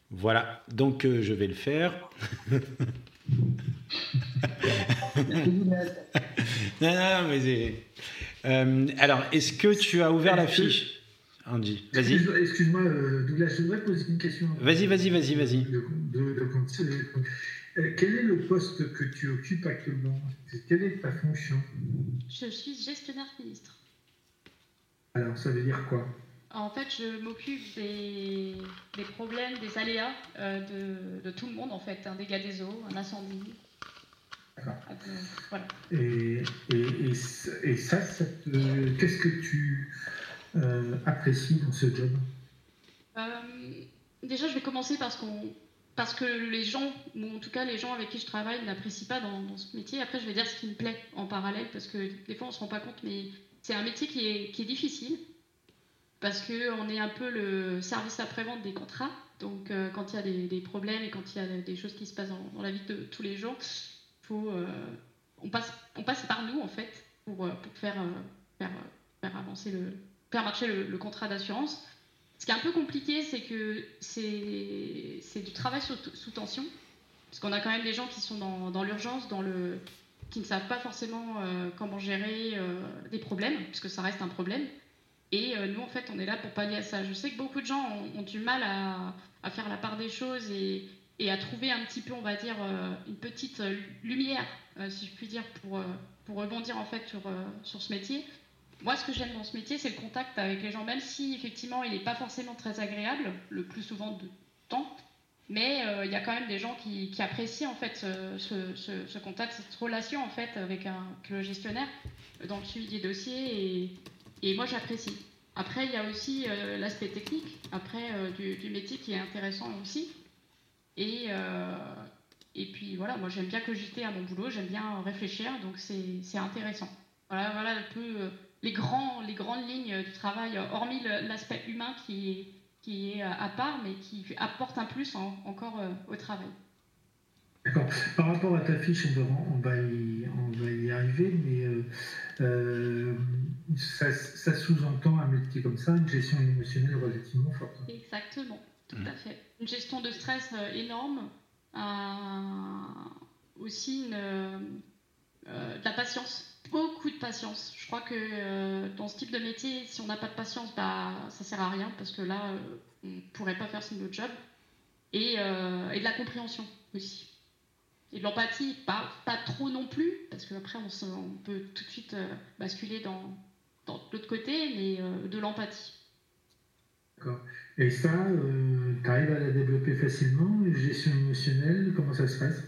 voilà, donc euh, je vais le faire. non, non, mais euh, alors, est-ce que tu as ouvert la fiche? Andy, vas-y. Excuse-moi, Douglas, je voudrais poser une question. Vas-y, vas-y, vas-y, vas-y. Euh, quel est le poste que tu occupes actuellement? Quelle est ta fonction? Je suis gestionnaire sinistre. Alors, ça veut dire quoi? En fait, je m'occupe des, problèmes, des aléas euh, de, tout le monde, en fait. Un dégât des eaux, un incendie. D'accord. Euh, voilà. Et, et, et, ça, qu'est-ce que tu apprécies dans ce job Déjà, je vais commencer parce que les gens, ou en tout cas les gens avec qui je travaille, n'apprécient pas dans, ce métier. Après, je vais dire ce qui me plaît en parallèle, parce que des fois on se rend pas compte, mais c'est un métier qui est, difficile, parce qu'on est un peu le service après-vente des contrats. Donc euh, quand il y a des, problèmes et quand il y a des choses qui se passent dans, la vie de tous les jours, faut, euh, on, passe, on passe par nous en fait pour, euh, faire, avancer le, faire marcher le contrat d'assurance. Ce qui est un peu compliqué, c'est que c'est du travail sous, tension, parce qu'on a quand même des gens qui sont dans, l'urgence, le qui ne savent pas forcément euh, comment gérer euh, des problèmes, puisque ça reste un problème. Et euh, nous, en fait, on est là pour pallier à ça. Je sais que beaucoup de gens ont, du mal à, faire la part des choses et, à trouver un petit peu, on va dire, une petite lumière, si je puis dire, pour, pour rebondir en fait sur, sur ce métier moi, ce que j'aime dans ce métier, c'est le contact avec les gens, même si effectivement il n'est pas forcément très agréable, le plus souvent de temps, mais euh, il y a quand même des gens qui, apprécient en fait ce, contact, cette relation en fait avec, un, le gestionnaire dans le suivi des dossiers, et, moi j'apprécie. Après, il y a aussi euh, l'aspect technique, après euh, du, métier qui est intéressant aussi, et puis voilà, moi j'aime bien cogiter à mon boulot, j'aime bien réfléchir, donc c'est intéressant. Voilà, voilà un peu les, grands, les grandes lignes du travail, hormis l'aspect humain qui est, qui est à part, mais qui apporte un plus encore euh, au travail. D'accord. Par rapport à ta fiche, on va, on va, y, on va y, arriver, mais euh, euh, ça, ça sous-entend un métier comme ça, une gestion émotionnelle relativement forte. Exactement, tout à fait. Une gestion de stress énorme, un, aussi une, de la patience, beaucoup de patience. Je crois que dans ce type de métier, si on n'a pas de patience, bah, ça sert à rien parce que là, on ne pourrait pas faire notre job. Et, et de la compréhension aussi et de l'empathie, pas, pas trop non plus, parce qu'après on, on peut tout de suite basculer dans, dans l'autre côté, mais de l'empathie. D'accord. Et ça, euh, tu arrives à la développer facilement Gestion émotionnelle, comment ça se passe?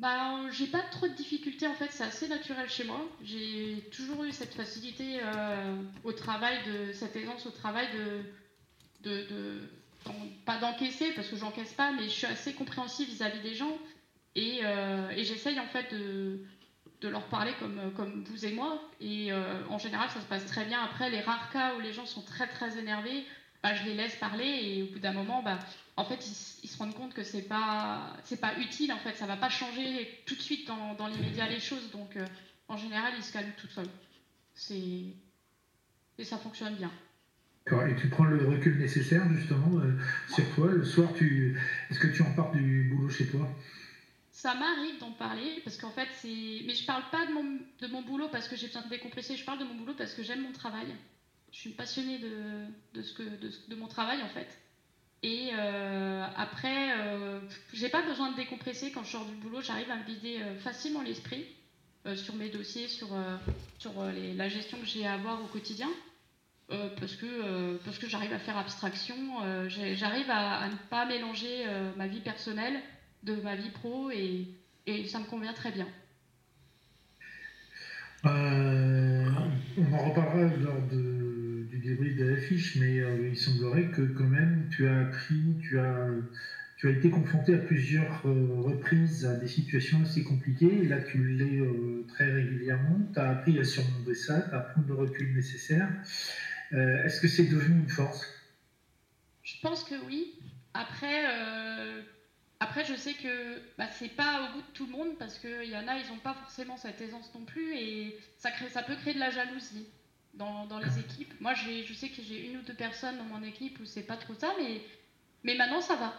Bah, j'ai pas trop de difficultés en fait, c'est assez naturel chez moi. J'ai toujours eu cette facilité euh, au travail, de cette aisance au travail de, pas d'encaisser parce que j'encaisse pas, mais je suis assez compréhensive vis-à-vis des gens et, euh, j'essaye en fait de, leur parler comme, comme vous et moi. Et euh, en général, ça se passe très bien. Après, les rares cas où les gens sont très très énervés, bah, je les laisse parler et au bout d'un moment, bah, en fait, ils, se rendent compte que c'est pas c'est pas utile. En fait, ça va pas changer tout de suite dans, dans l'immédiat les choses. Donc, euh, en général, ils se calment tout seuls. C'est et ça fonctionne bien. Et tu prends le recul nécessaire justement sur toi. Le soir, tu est-ce que tu en pars du boulot chez toi? Ça m'arrive d'en parler parce qu'en fait c'est mais je parle pas de mon, de mon boulot parce que j'ai besoin de décompresser je parle de mon boulot parce que j'aime mon travail je suis passionnée de, de ce que de, mon travail en fait. Et euh, après euh, j'ai pas besoin de décompresser. Quand je sors du boulot j'arrive à me vider euh, facilement l'esprit euh, sur mes dossiers sur sur les, la gestion que j'ai à avoir au quotidien. Parce que que j'arrive à faire abstraction j'arrive à, ne pas mélanger ma vie personnelle de ma vie pro et, et ça me convient très bien. On en reparlera lors de, débrief de l'affiche, mais euh, il semblerait que quand même tu as appris, tu as, tu as été confronté à plusieurs euh, reprises à des situations assez compliquées, là tu l'es très régulièrement, tu as appris à surmonter ça, à prendre le recul nécessaire. Est-ce que c'est devenu une force? Je pense que oui. Après, après, je sais que bah, c'est pas au goût de tout le monde parce qu'il y en a, ils n'ont pas forcément cette aisance non plus. Et ça, crée, ça peut créer de la jalousie dans, dans les équipes. Moi, je sais que j'ai une ou deux personnes dans mon équipe où c'est pas trop ça, mais, mais maintenant ça va.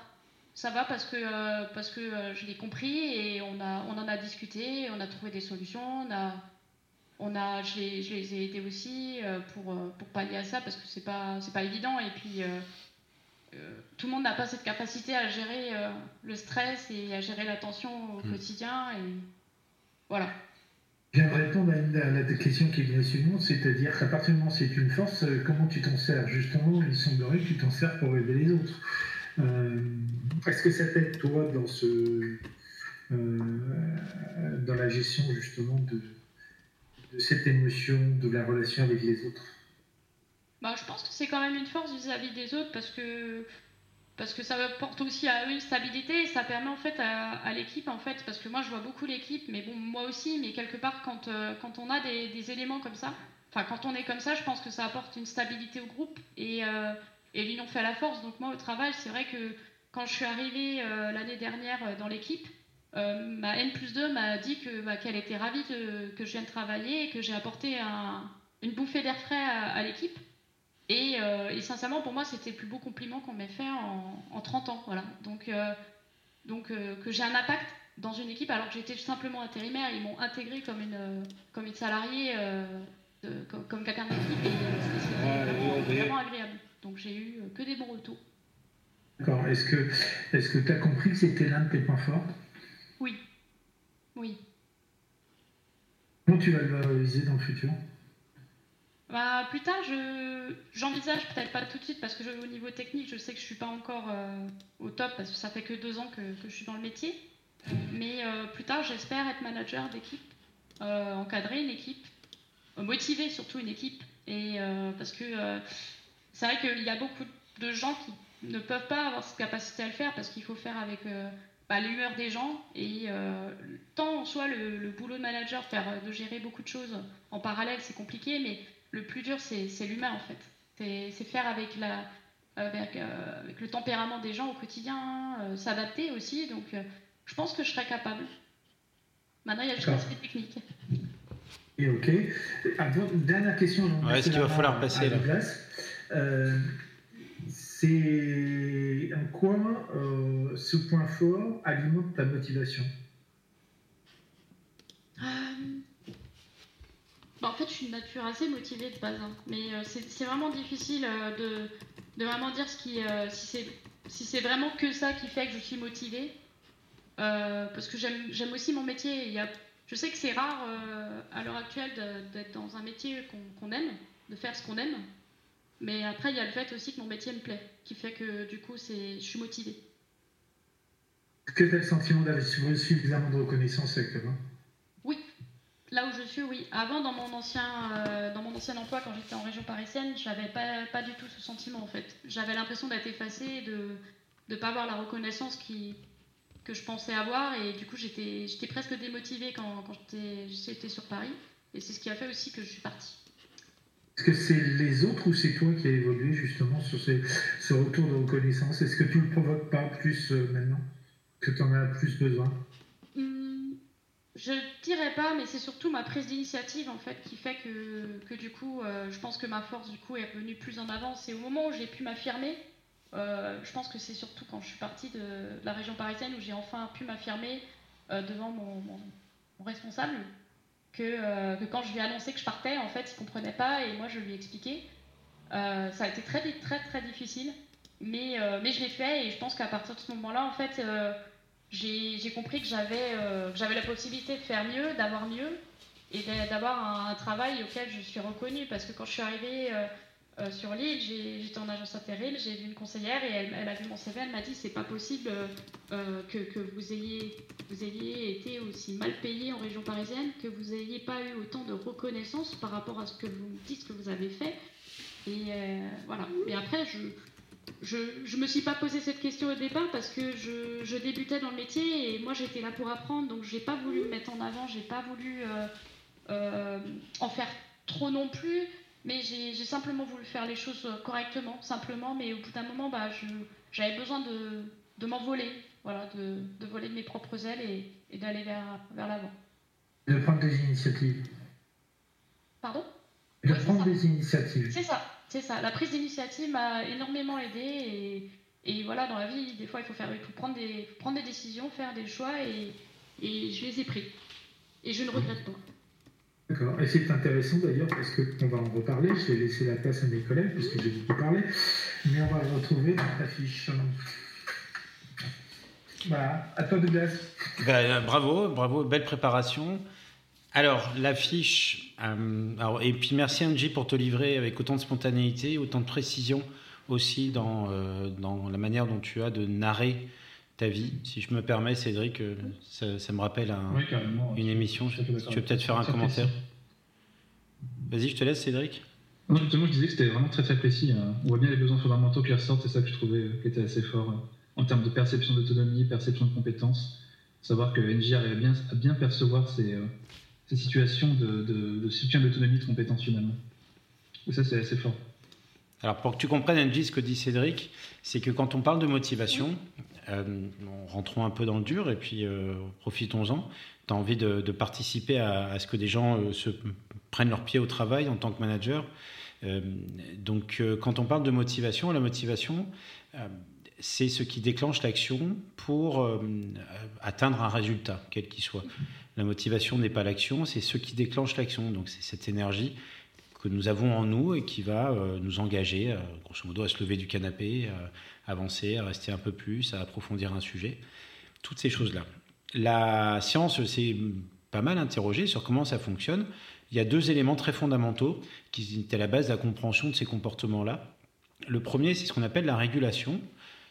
Ça va parce que, euh, parce que euh, je l'ai compris et on, a, on en a discuté, on a trouvé des solutions, on a, on a, je, les, je les ai aidés aussi euh, pour, pour pallier à ça parce que c'est pas, pas évident. Et puis tout le monde n'a pas cette capacité à gérer le stress et à gérer la tension au mm. quotidien. Et voilà. Je viens de répondre à, la question qui vient suivante, c'est-à-dire qu'à partir du moment où c'est une force, euh, comment tu t'en sers? Justement, il semblerait que tu t'en sers pour aider les autres. Est-ce que ça t'aide, toi, dans, ce, dans la gestion, justement, de, de cette émotion, de la relation avec les autres? Bah, je pense que c'est quand même une force vis-à-vis des autres parce que parce que ça apporte aussi à eux une stabilité et ça permet en fait à, l'équipe en fait. Parce que moi je vois beaucoup l'équipe mais bon moi aussi mais quelque part quand, euh, quand on a des, éléments comme ça enfin quand on est comme ça je pense que ça apporte une stabilité au groupe et, euh, l'union fait la force. Donc moi au travail c'est vrai que quand je suis arrivée euh, l'année dernière dans l'équipe ma N plus 2 m'a dit que bah, qu'elle était ravie que je vienne travailler et que j'ai apporté un, une bouffée d'air frais à l'équipe euh, et, sincèrement, pour moi, c'était le plus beau compliment qu'on m'ait fait en, 30 ans. Voilà. Donc, euh, donc euh, que j'ai un impact dans une équipe alors que j'étais simplement intérimaire. Ils m'ont intégré comme une, comme une salariée, comme, comme quelqu'un d'équipe. Et c'était vraiment, agréable. Donc j'ai eu que des bons retours. D'accord. Est-ce que est-ce que tu as compris que c'était l'un de tes points forts? Oui. Oui. Comment tu vas le valoriser dans le futur? Bah, plus tard, je, j'envisage peut-être pas tout de suite parce que au niveau technique, je sais que je suis pas encore euh, au top parce que ça fait que deux ans que, que je suis dans le métier. Mais euh, plus tard, j'espère être manager d'équipe, euh, encadrer une équipe, motiver surtout une équipe. Et parce que c'est vrai qu'il y a beaucoup de gens qui ne peuvent pas avoir cette capacité à le faire parce qu'il faut faire avec bah, l'humeur des gens et tant en soi le, le, boulot de manager, faire de gérer beaucoup de choses en parallèle, c'est compliqué, mais le plus dur, c'est l'humain en fait. C'est faire avec, la, avec, euh, avec, le tempérament des gens au quotidien, euh, s'adapter aussi. Donc, euh, je pense que je serais capable. Maintenant, il y a juste l'aspect technique. Et ok. dernière question. Est-ce qu'il va falloir passer la place c'est en quoi euh, ce point fort alimente ta motivation? Euh, bah, en fait, je suis une nature assez motivée de base, hein. mais euh, c'est vraiment difficile euh, de, vraiment dire euh, si c'est vraiment que ça qui fait que je suis motivée. Parce que j'aime aussi mon métier. Il y a, je sais que c'est rare à l'heure actuelle d'être dans un métier qu'on aime, de faire ce qu'on aime. Mais après, il y a le fait aussi que mon métier me plaît, qui fait que du coup, je suis motivée. Est-ce que tu as le sentiment d'avoir suffisamment de reconnaissance actuellement? Là où je suis, oui. Avant, dans mon ancien, euh, dans mon ancien emploi, quand j'étais en région parisienne, j'avais pas, pas du tout ce sentiment en fait. J'avais l'impression d'être effacée, de ne pas avoir la reconnaissance qui, que je pensais avoir, et du coup, j'étais presque démotivée quand, quand j'étais sur Paris. Et c'est ce qui a fait aussi que je suis partie. Est-ce que c'est les autres ou c'est toi qui as évolué justement sur ce retour de reconnaissance? Est-ce que tu le provoques pas plus euh, maintenant? Que tu en as plus besoin? Je dirais pas, mais c'est surtout ma prise d'initiative en fait qui fait que, que du coup, euh, je pense que ma force du coup est revenue plus en avant. C'est au moment où j'ai pu m'affirmer. euh, je pense que c'est surtout quand je suis partie de, la région parisienne où j'ai enfin pu m'affirmer euh, devant mon, responsable que, quand je lui ai annoncé que je partais, en fait, il comprenait pas et moi je lui ai expliqué. Ça a été très très très difficile, mais, mais je l'ai fait et je pense qu'à partir de ce moment-là, en fait. J'ai compris que j'avais euh, la possibilité de faire mieux, d'avoir mieux et d'a- d'avoir un, travail auquel je suis reconnue. Parce que quand je suis arrivée euh, euh, sur l'île, j'étais en agence intérim, j'ai vu une conseillère et elle, a vu mon CV, elle m'a dit c'est pas possible euh, que, que vous, ayez, vous ayez été aussi mal payé en région parisienne, que vous n'ayez pas eu autant de reconnaissance par rapport à ce que vous dites que vous avez fait. Et voilà. Mais après, je, je, je me suis pas posé cette question au départ parce que je, je débutais dans le métier et moi j'étais là pour apprendre donc j'ai pas voulu me mettre en avant, j'ai pas voulu euh, euh, en faire trop non plus, mais j'ai simplement voulu faire les choses correctement, simplement. Mais au bout d'un moment, bah, j'avais besoin de, de m'envoler, voilà, de, de voler de mes propres ailes et, et d'aller vers, vers l'avant. De prendre des initiatives. Pardon? De Oui, prendre des initiatives. C'est ça, c'est ça. La prise d'initiative m'a énormément aidée et, et voilà, dans la vie, des fois, il faut, faire, il faut prendre, des, faut prendre des décisions, faire des choix et, et je les ai pris. Et je ne regrette pas. D'accord. Et c'est intéressant d'ailleurs parce qu'on va en reparler. Je vais laisser la place à mes collègues parce que j'ai beaucoup parlé. Mais on va le retrouver dans ta fiche. Voilà. À toi Douglas. Ben, bravo, bravo, belle préparation. Alors, l'affiche, euh, alors, et puis merci Angie pour te livrer avec autant de spontanéité, autant de précision aussi dans, euh, dans la manière dont tu as de narrer ta vie. Si je me permets, Cédric, euh, ça, ça me rappelle un- Oui, carrément. une émission. Je Tu veux peut-être faire un commentaire. Vas-y, je te laisse, Cédric. Non, justement, je disais que c'était vraiment très très précis. hein. On voit bien les besoins fondamentaux qui ressortent, c'est ça que je trouvais qui était assez fort en termes de perception d'autonomie, perception de compétences. Savoir que NJ arrive à bien, à bien percevoir ces, euh, ces situations de, de, de soutien d'autonomie, de compétences finalement. Et ça, c'est assez fort. Alors, pour que tu comprennes, Angie, ce que dit Cédric, c'est que quand on parle de motivation, euh, rentrons un peu dans le dur et puis euh, profitons-en. Tu as envie de, de participer à, ce que des gens euh, se prennent leurs pieds au travail en tant que manager. Donc, quand on parle de motivation, la motivation, c'est ce qui déclenche l'action pour euh, atteindre un résultat, quel qu'il soit. La motivation n'est pas l'action, c'est ce qui déclenche l'action. Donc, c'est cette énergie que nous avons en nous et qui va euh, nous engager, euh, grosso modo, à se lever du canapé, à avancer, à rester un peu plus, à approfondir un sujet. Toutes ces choses-là. La science s'est pas mal interrogée sur comment ça fonctionne. Il y a deux éléments très fondamentaux qui étaient à la base de la compréhension de ces comportements-là. Le premier, c'est ce qu'on appelle la régulation,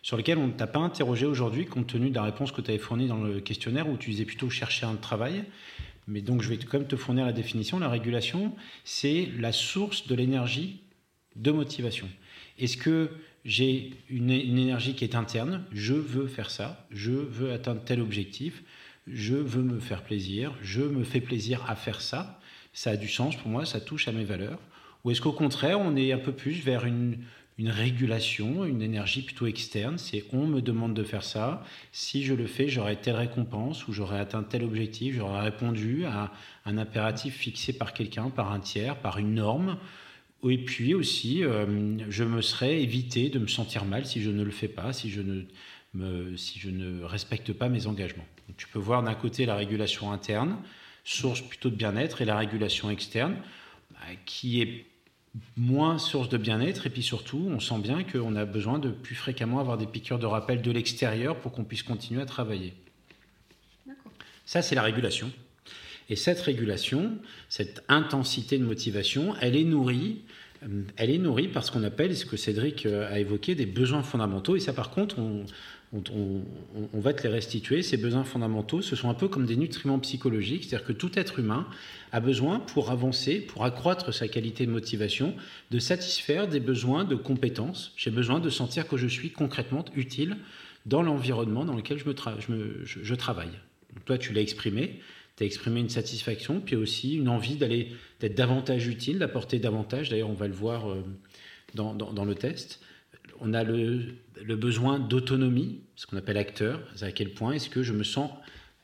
sur lequel on ne t'a pas interrogé aujourd'hui, compte tenu de la réponse que tu avais fournie dans le questionnaire, où tu disais plutôt chercher un travail. Mais donc, je vais quand même te fournir la définition. La régulation, c'est la source de l'énergie de motivation. Est-ce que j'ai une, une, énergie qui est interne? Je veux faire ça, je veux atteindre tel objectif, je veux me faire plaisir, je me fais plaisir à faire ça. Ça a du sens pour moi, ça touche à mes valeurs. Ou est-ce qu'au contraire, on est un peu plus vers une, une régulation, une énergie plutôt externe. C'est on me demande de faire ça, si je le fais, j'aurai telle récompense ou j'aurai atteint tel objectif, j'aurai répondu à un impératif fixé par quelqu'un, par un tiers, par une norme. Et puis aussi, je me serais évité de me sentir mal si je ne le fais pas, si je ne, si je ne respecte pas mes engagements. tu peux voir d'un côté la régulation interne, source plutôt de bien-être, et la régulation externe, bah, qui est moins source de bien-être. Et puis surtout, on sent bien qu'on a besoin de plus fréquemment avoir des piqûres de rappel de l'extérieur pour qu'on puisse continuer à travailler. Ça, c'est la régulation. Et cette régulation, cette intensité de motivation, elle est nourrie, euh, elle est nourrie par ce qu'on appelle, ce que Cédric euh, a évoqué, des besoins fondamentaux. Et ça, par contre, on, on, va te les restituer. Ces besoins fondamentaux, ce sont un peu comme des nutriments psychologiques, c'est-à-dire que tout être humain a besoin, pour avancer, pour accroître sa qualité de motivation, de satisfaire des besoins de compétences. J'ai besoin de sentir que je suis concrètement utile dans l'environnement dans lequel je, travaille. toi, tu l'as exprimé, tu as exprimé une satisfaction, puis aussi une envie d'aller d'être davantage utile, d'apporter davantage. D'ailleurs, on va le voir euh, dans le test on a le, besoin d'autonomie, ce qu'on appelle acteur, à quel point est-ce que je me sens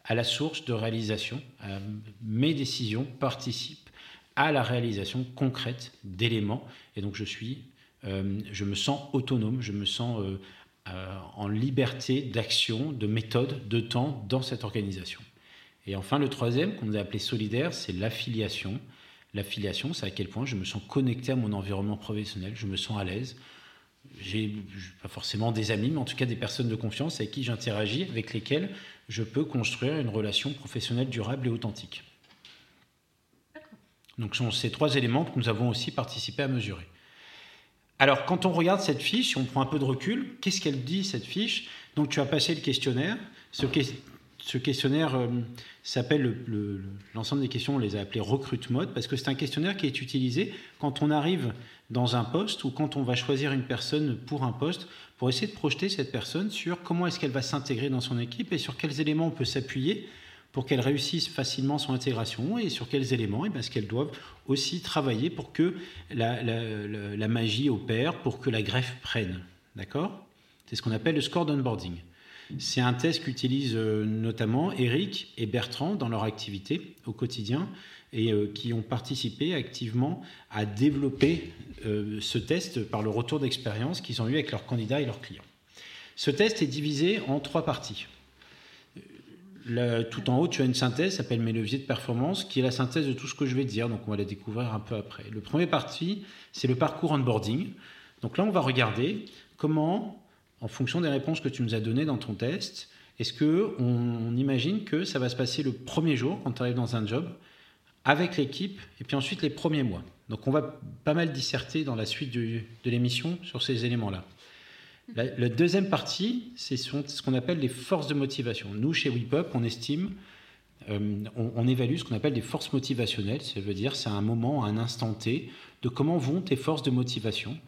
à la source de réalisation, euh, mes décisions participent à la réalisation concrète d'éléments, et donc je suis, euh, je me sens autonome, je me sens euh, en liberté d'action, de méthode, de temps dans cette organisation. Et enfin, le troisième, qu'on a appelé solidaire, c'est l'affiliation. L'affiliation, c'est à quel point je me sens connecté à mon environnement professionnel, je me sens à l'aise, j'ai pas forcément des amis, mais en tout cas des personnes de confiance avec qui j'interagis, avec lesquelles je peux construire une relation professionnelle durable et authentique. Donc ce sont ces trois éléments que nous avons aussi participé à mesurer. Alors quand on regarde cette fiche, on prend un peu de recul, qu'est-ce qu'elle dit cette fiche? Donc tu as passé le questionnaire. Ce, ce questionnaire euh, s'appelle l'ensemble des questions, on les a appelées recrute mode parce que c'est un questionnaire qui est utilisé quand on arrive dans un poste ou quand on va choisir une personne pour un poste pour essayer de projeter cette personne sur comment est-ce qu'elle va s'intégrer dans son équipe et sur quels éléments on peut s'appuyer pour qu'elle réussisse facilement son intégration et sur quels éléments et eh ce qu'elles doivent aussi travailler pour que la, la magie opère, pour que la greffe prenne. D'accord? C'est ce qu'on appelle le score d'onboarding. C'est un test qu'utilisent euh, notamment Eric et Bertrand dans leur activité au quotidien et euh, qui ont participé activement à développer euh, ce test par le retour d'expérience qu'ils ont eu avec leurs candidats et leurs clients. Ce test est divisé en trois parties. tout en haut, tu as une synthèse, qui s'appelle mes leviers de performance, qui est la synthèse de tout ce que je vais dire, donc on va la découvrir un peu après. Le premier partie, c'est le parcours onboarding. Donc là, on va regarder comment en fonction des réponses que tu nous as données dans ton test, est-ce que on, imagine que ça va se passer le premier jour quand tu arrives dans un job avec l'équipe et puis ensuite les premiers mois? Donc on va pas mal disserter dans la suite de l'émission sur ces éléments-là. La, deuxième partie, c'est ce qu'on appelle les forces de motivation. Nous, chez WePup, on estime, euh, on, évalue ce qu'on appelle des forces motivationnelles. Ça veut dire, c'est un moment, un instant T, de comment vont tes forces de motivation.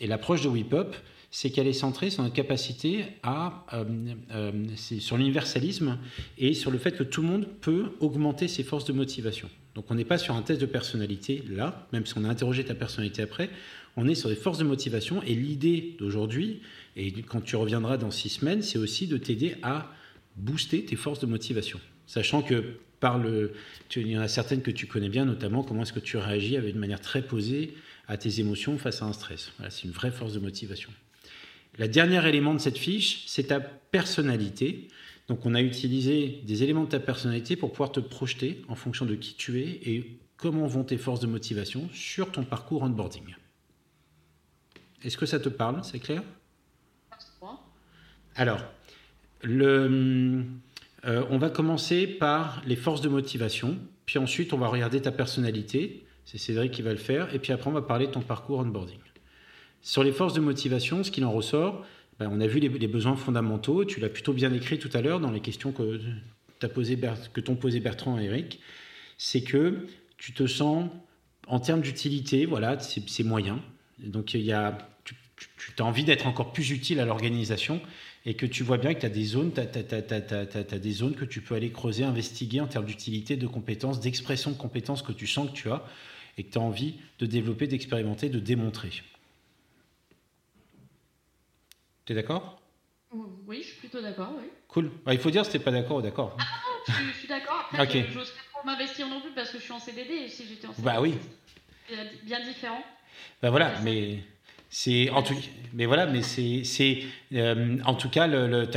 Et l'approche de WePup, c'est qu'elle est centrée sur notre capacité à, euh, euh, sur l'universalisme et sur le fait que tout le monde peut augmenter ses forces de motivation. Donc on n'est pas sur un test de personnalité là, même si on a interrogé ta personnalité après, on est sur des forces de motivation et l'idée d'aujourd'hui, et quand tu reviendras dans six semaines, c'est aussi de t'aider à booster tes forces de motivation. Sachant que par le, il y en a certaines que tu connais bien, notamment comment est-ce que tu réagis avec une manière très posée à tes émotions face à un stress. Voilà, c'est une vraie force de motivation. Le dernier élément de cette fiche, c'est ta personnalité. Donc on a utilisé des éléments de ta personnalité pour pouvoir te projeter en fonction de qui tu es et comment vont tes forces de motivation sur ton parcours onboarding. Est-ce que ça te parle? C'est clair? Alors, le, euh, on va commencer par les forces de motivation, puis ensuite on va regarder ta personnalité, c'est Cédric qui va le faire, et puis après on va parler de ton parcours onboarding. Sur les forces de motivation, ce qu'il en ressort, ben, on a vu les, besoins fondamentaux. Tu l'as plutôt bien écrit tout à l'heure dans les questions que, t'ont posé Bertrand et Eric. C'est que tu te sens, en termes d'utilité, voilà, c'est moyen. Donc il y a, tu, as envie d'être encore plus utile à l'organisation et que tu vois bien que tu des zones, as, des zones que tu peux aller creuser, investiguer en termes d'utilité, de compétences, d'expression de compétences que tu sens que tu as et que tu as envie de développer, d'expérimenter, de démontrer. Tu es d'accord? Oui, je suis plutôt d'accord, oui. Cool. Ah, il faut dire si tu n'es pas d'accord ou d'accord. Ah non, je, suis d'accord. Après, je n'ose pas trop m'investir non plus parce que je suis en CDD et si j'étais en CDD, bah oui. c'est bien différent. Ben voilà, mais c'est en tout, mais voilà, mais c'est, c'est euh, en tout cas, le, le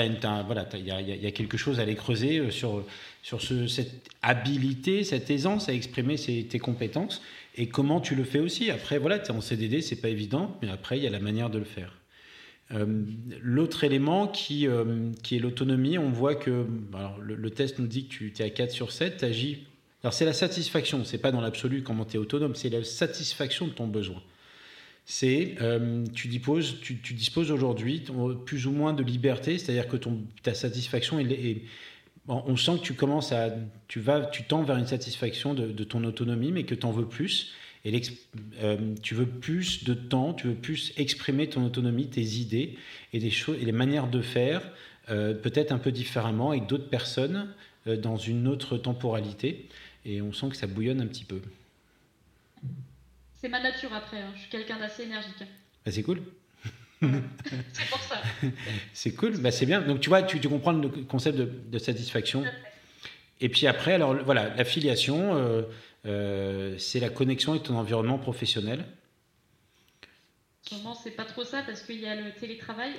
voilà, il y a, y a, quelque chose à aller creuser euh, sur sur ce, cette habilité, cette aisance à exprimer ses, tes compétences et comment tu le fais aussi. Après, voilà, tu es en CDD, c'est pas évident, mais après, il y a la manière de le faire. Euh, l'autre élément qui, qui est l'autonomie, on voit que le, test nous dit que tu es à 4 sur 7, tu agis. Alors, c'est la satisfaction, c'est pas dans l'absolu comment tu es autonome, c'est la satisfaction de ton besoin c'est euh, tu disposes, tu, disposes aujourd'hui plus ou moins de liberté, c'est-à-dire que ton, ta satisfaction est, on sent que tu commences à, tu vas, tu tends vers une satisfaction de, ton autonomie, mais que tu en veux plus. Et euh, tu veux plus de temps, tu veux plus exprimer ton autonomie, tes idées et, des choses, et les manières de faire, euh, peut-être un peu différemment, avec d'autres personnes, dans une autre temporalité. Et on sent que ça bouillonne un petit peu. C'est ma nature après, hein. je suis quelqu'un d'assez énergique. Bah, c'est cool. c'est pour ça. c'est cool, bah, c'est bien. Donc tu vois, tu, comprends le concept de, satisfaction. Et puis après, alors voilà, l'affiliation, euh, euh, c'est la connexion avec ton environnement professionnel. En ce moment, c'est pas trop ça parce qu'il y a le télétravail.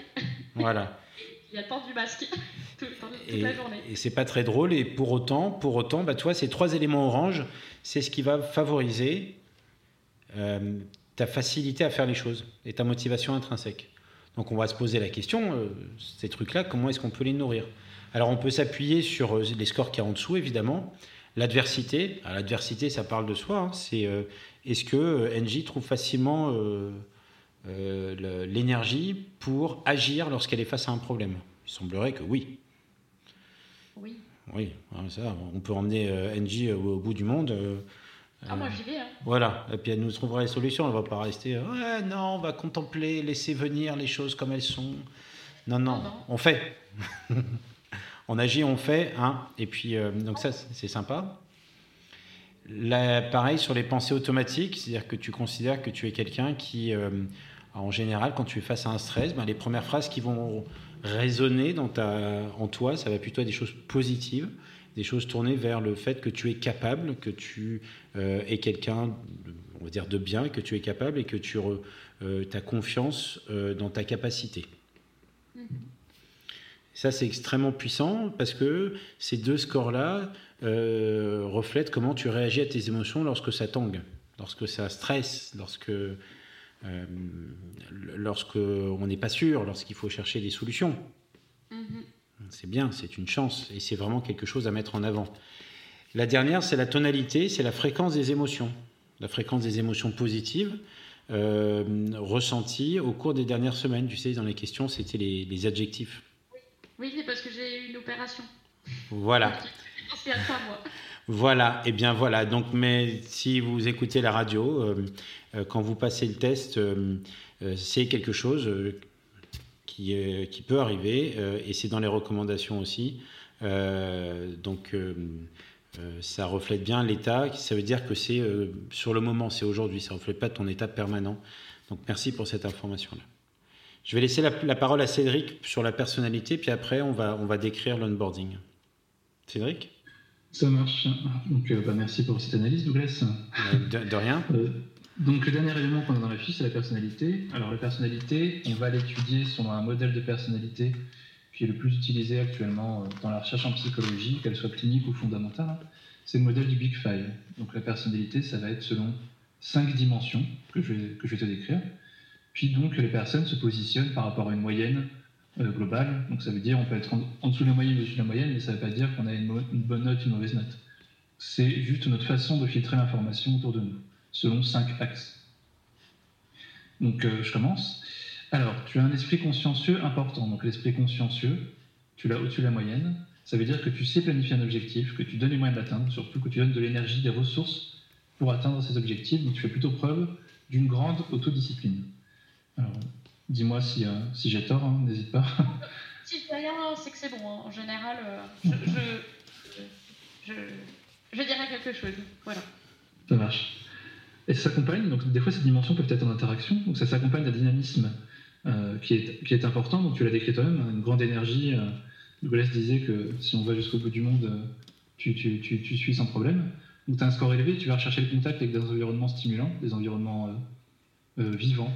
Voilà. Il y a le port du masque toute, la journée. Et c'est pas très drôle. Et pour autant, pour autant, bah, toi, ces trois éléments orange, c'est ce qui va favoriser euh, ta facilité à faire les choses et ta motivation intrinsèque. Donc on va se poser la question, euh, ces trucs-là, comment est-ce qu'on peut les nourrir? Alors on peut s'appuyer sur les scores qui y a en dessous, évidemment. L'adversité, l'adversité ça parle de soi, hein. c'est est-ce que NJ trouve facilement l'énergie pour agir lorsqu'elle est face à un problème? Il semblerait que oui. Oui. Oui, hein, ça, on peut emmener NJ au, bout du monde. Ah, moi j'y vais. Hein. Voilà, et puis elle nous trouvera les solutions, elle ne va pas rester, ouais, non, on va contempler, laisser venir les choses comme elles sont. Non, non, on fait. on agit, on fait, hein, et puis, euh, donc ça, c'est sympa. Là, pareil sur les pensées automatiques, c'est-à-dire que tu considères que tu es quelqu'un qui, euh, en général, quand tu es face à un stress, ben, les premières phrases qui vont résonner dans ta, en toi, ça va plutôt être des choses positives des choses tournées vers le fait que tu es capable, que tu euh, es quelqu'un, on va dire, de bien, que tu es capable et que tu as confiance dans ta capacité. Ça, c'est extrêmement puissant parce que ces deux scores-là reflètent comment tu réagis à tes émotions lorsque ça tangue, lorsque ça stresse, lorsque, lorsque on n'est pas sûr, lorsqu'il faut chercher des solutions. Mm-hmm. C'est bien, c'est une chance et c'est vraiment quelque chose à mettre en avant. La dernière, c'est la tonalité, c'est la fréquence des émotions. La fréquence des émotions positives euh, ressenties au cours des dernières semaines. Tu sais, dans les questions, c'était les, adjectifs. Oui, c'est parce que j'ai eu une opération. Voilà. C'est à ça, moi. Voilà, et eh bien voilà. Donc, mais si vous écoutez la radio, euh, euh, quand vous passez le test, c'est quelque chose qui, qui peut arriver, euh, et c'est dans les recommandations aussi. Euh, donc, euh, ça reflète bien l'état. Ça veut dire que c'est sur le moment, c'est aujourd'hui. Ça ne reflète pas ton état permanent. Donc, merci pour cette information-là. Je vais laisser la, parole à Cédric sur la personnalité, puis après, on va, on va décrire l'onboarding. Cédric? Ça marche. Donc, bah, merci pour cette analyse, Douglas. De, de rien. Donc le dernier élément qu'on a dans la fiche, c'est la personnalité. Alors la personnalité, on va l'étudier selon un modèle de personnalité qui est le plus utilisé actuellement euh, dans la recherche en psychologie, qu'elle soit clinique ou fondamentale. C'est le modèle du Big Five. Donc la personnalité, ça va être selon cinq dimensions que je vais, que je vais te décrire. Puis donc les personnes se positionnent par rapport à une moyenne euh, globale. Donc ça veut dire on peut être en, dessous de la moyenne, au-dessus de la moyenne, mais ça ne veut pas dire qu'on a une, bonne note, une mauvaise note. C'est juste notre façon de filtrer l'information autour de nous selon cinq axes. Donc euh, je commence. Alors, tu as un esprit consciencieux important. Donc l'esprit consciencieux, tu l'as au-dessus de la moyenne. Ça veut dire que tu sais planifier un objectif, que tu donnes les moyens d'atteindre, surtout que tu donnes de l'énergie, des ressources pour atteindre ces objectifs. Donc tu fais plutôt preuve d'une grande autodiscipline. Alors, dis-moi si, euh, si j'ai tort, hein, n'hésite pas. Si je rien, c'est que c'est bon. Hein. En général, euh, je, je, je, dirais quelque chose. Voilà. Ça marche. Et ça s'accompagne, donc des fois ces dimensions peuvent être en interaction, donc ça s'accompagne d'un dynamisme euh, qui, est, qui est important, donc tu l'as décrit toi-même, hein, une grande énergie. Euh, disait que si on va jusqu'au bout du monde, euh, tu, tu, tu, tu, suis sans problème. Donc tu as un score élevé, tu vas rechercher le contact avec des environnements stimulants, des environnements vivants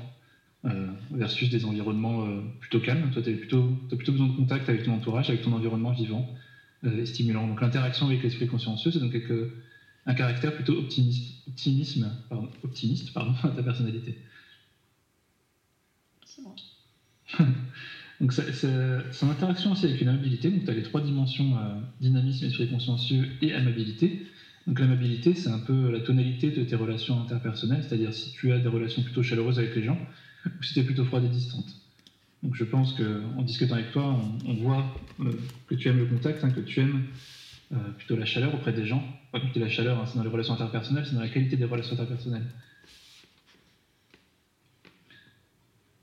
versus des environnements plutôt calmes. Toi, tu as plutôt, plutôt besoin de contact avec ton entourage, avec ton environnement vivant et stimulant. Donc l'interaction avec l'esprit consciencieux, c'est donc un caractère plutôt optimiste, optimisme, pardon, optimiste pardon, à ta personnalité. C'est bon. Donc, son interaction aussi avec une amabilité. Donc, tu as les trois dimensions euh, dynamisme, esprit consciencieux et amabilité. Donc, l'amabilité, c'est un peu la tonalité de tes relations interpersonnelles, c'est-à-dire si tu as des relations plutôt chaleureuses avec les gens ou si tu es plutôt froide et distante. Donc, je pense qu'en discutant avec toi, on, voit euh, que tu aimes le contact, hein, que tu aimes euh, plutôt la chaleur auprès des gens. Pas plutôt la chaleur, hein, c'est dans les relations interpersonnelles, c'est dans la qualité des relations interpersonnelles.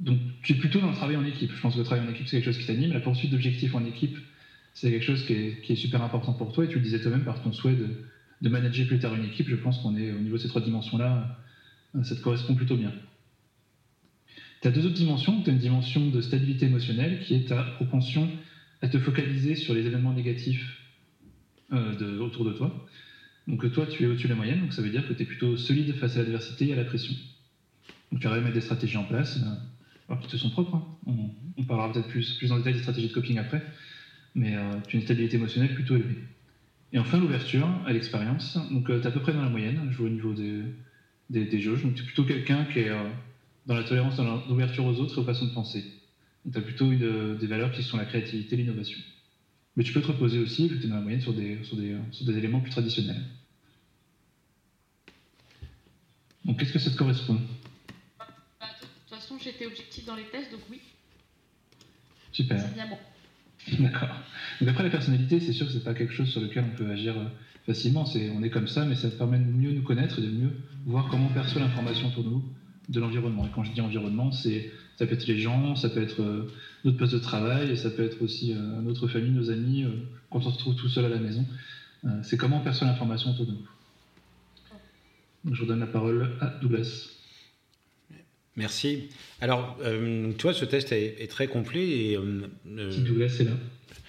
Donc, tu es plutôt dans le travail en équipe. Je pense que le travail en équipe, c'est quelque chose qui t'anime. La poursuite d'objectifs en équipe, c'est quelque chose qui est, super important pour toi. Et tu le disais toi-même par ton souhait de, manager plus tard une équipe. Je pense qu'on est au niveau de ces trois dimensions-là, euh, ça te correspond plutôt bien. Tu as deux autres dimensions. Tu as une dimension de stabilité émotionnelle qui est ta propension à te focaliser sur les événements négatifs euh, autour de toi. Donc toi, tu es au-dessus de la moyenne, donc ça veut dire que tu es plutôt solide face à l'adversité et à la pression. Donc tu arrives à mettre des stratégies en place. Euh, alors qui te sont propres. Hein. On, parlera peut-être plus, plus en détail des stratégies de coping après, mais euh, tu as une stabilité émotionnelle plutôt élevée. Et enfin, l'ouverture à l'expérience. Donc, tu es à peu près dans la moyenne, je vois au niveau des, des, jauges. Donc, tu es plutôt quelqu'un qui est dans la tolérance, dans l'ouverture aux autres et aux façons de penser. Donc, tu as plutôt des valeurs qui sont la créativité, l'innovation. Mais tu peux te reposer aussi, vu que tu es dans la moyenne, sur des, sur des, sur des éléments plus traditionnels. Donc, qu'est-ce que ça te correspond? J'étais objectif dans les tests, donc oui. Super. C'est bien bon. D'accord. Donc après la personnalité, c'est sûr que c'est pas quelque chose sur lequel on peut agir euh, facilement. C'est, on est comme ça, mais ça permet de mieux nous connaître et de mieux voir comment on perçoit l'information autour de nous, de l'environnement. Et quand je dis environnement, c'est ça peut être les gens, ça peut être euh, notre poste de travail, et ça peut être aussi euh, notre famille, nos amis, quand on se trouve tout seul à la maison. c'est comment on perçoit l'information autour de nous. Donc, je vous donne la parole à Douglas. Merci. Alors, euh, vois, ce test est, très complet. Et, euh, euh, Douglas est là.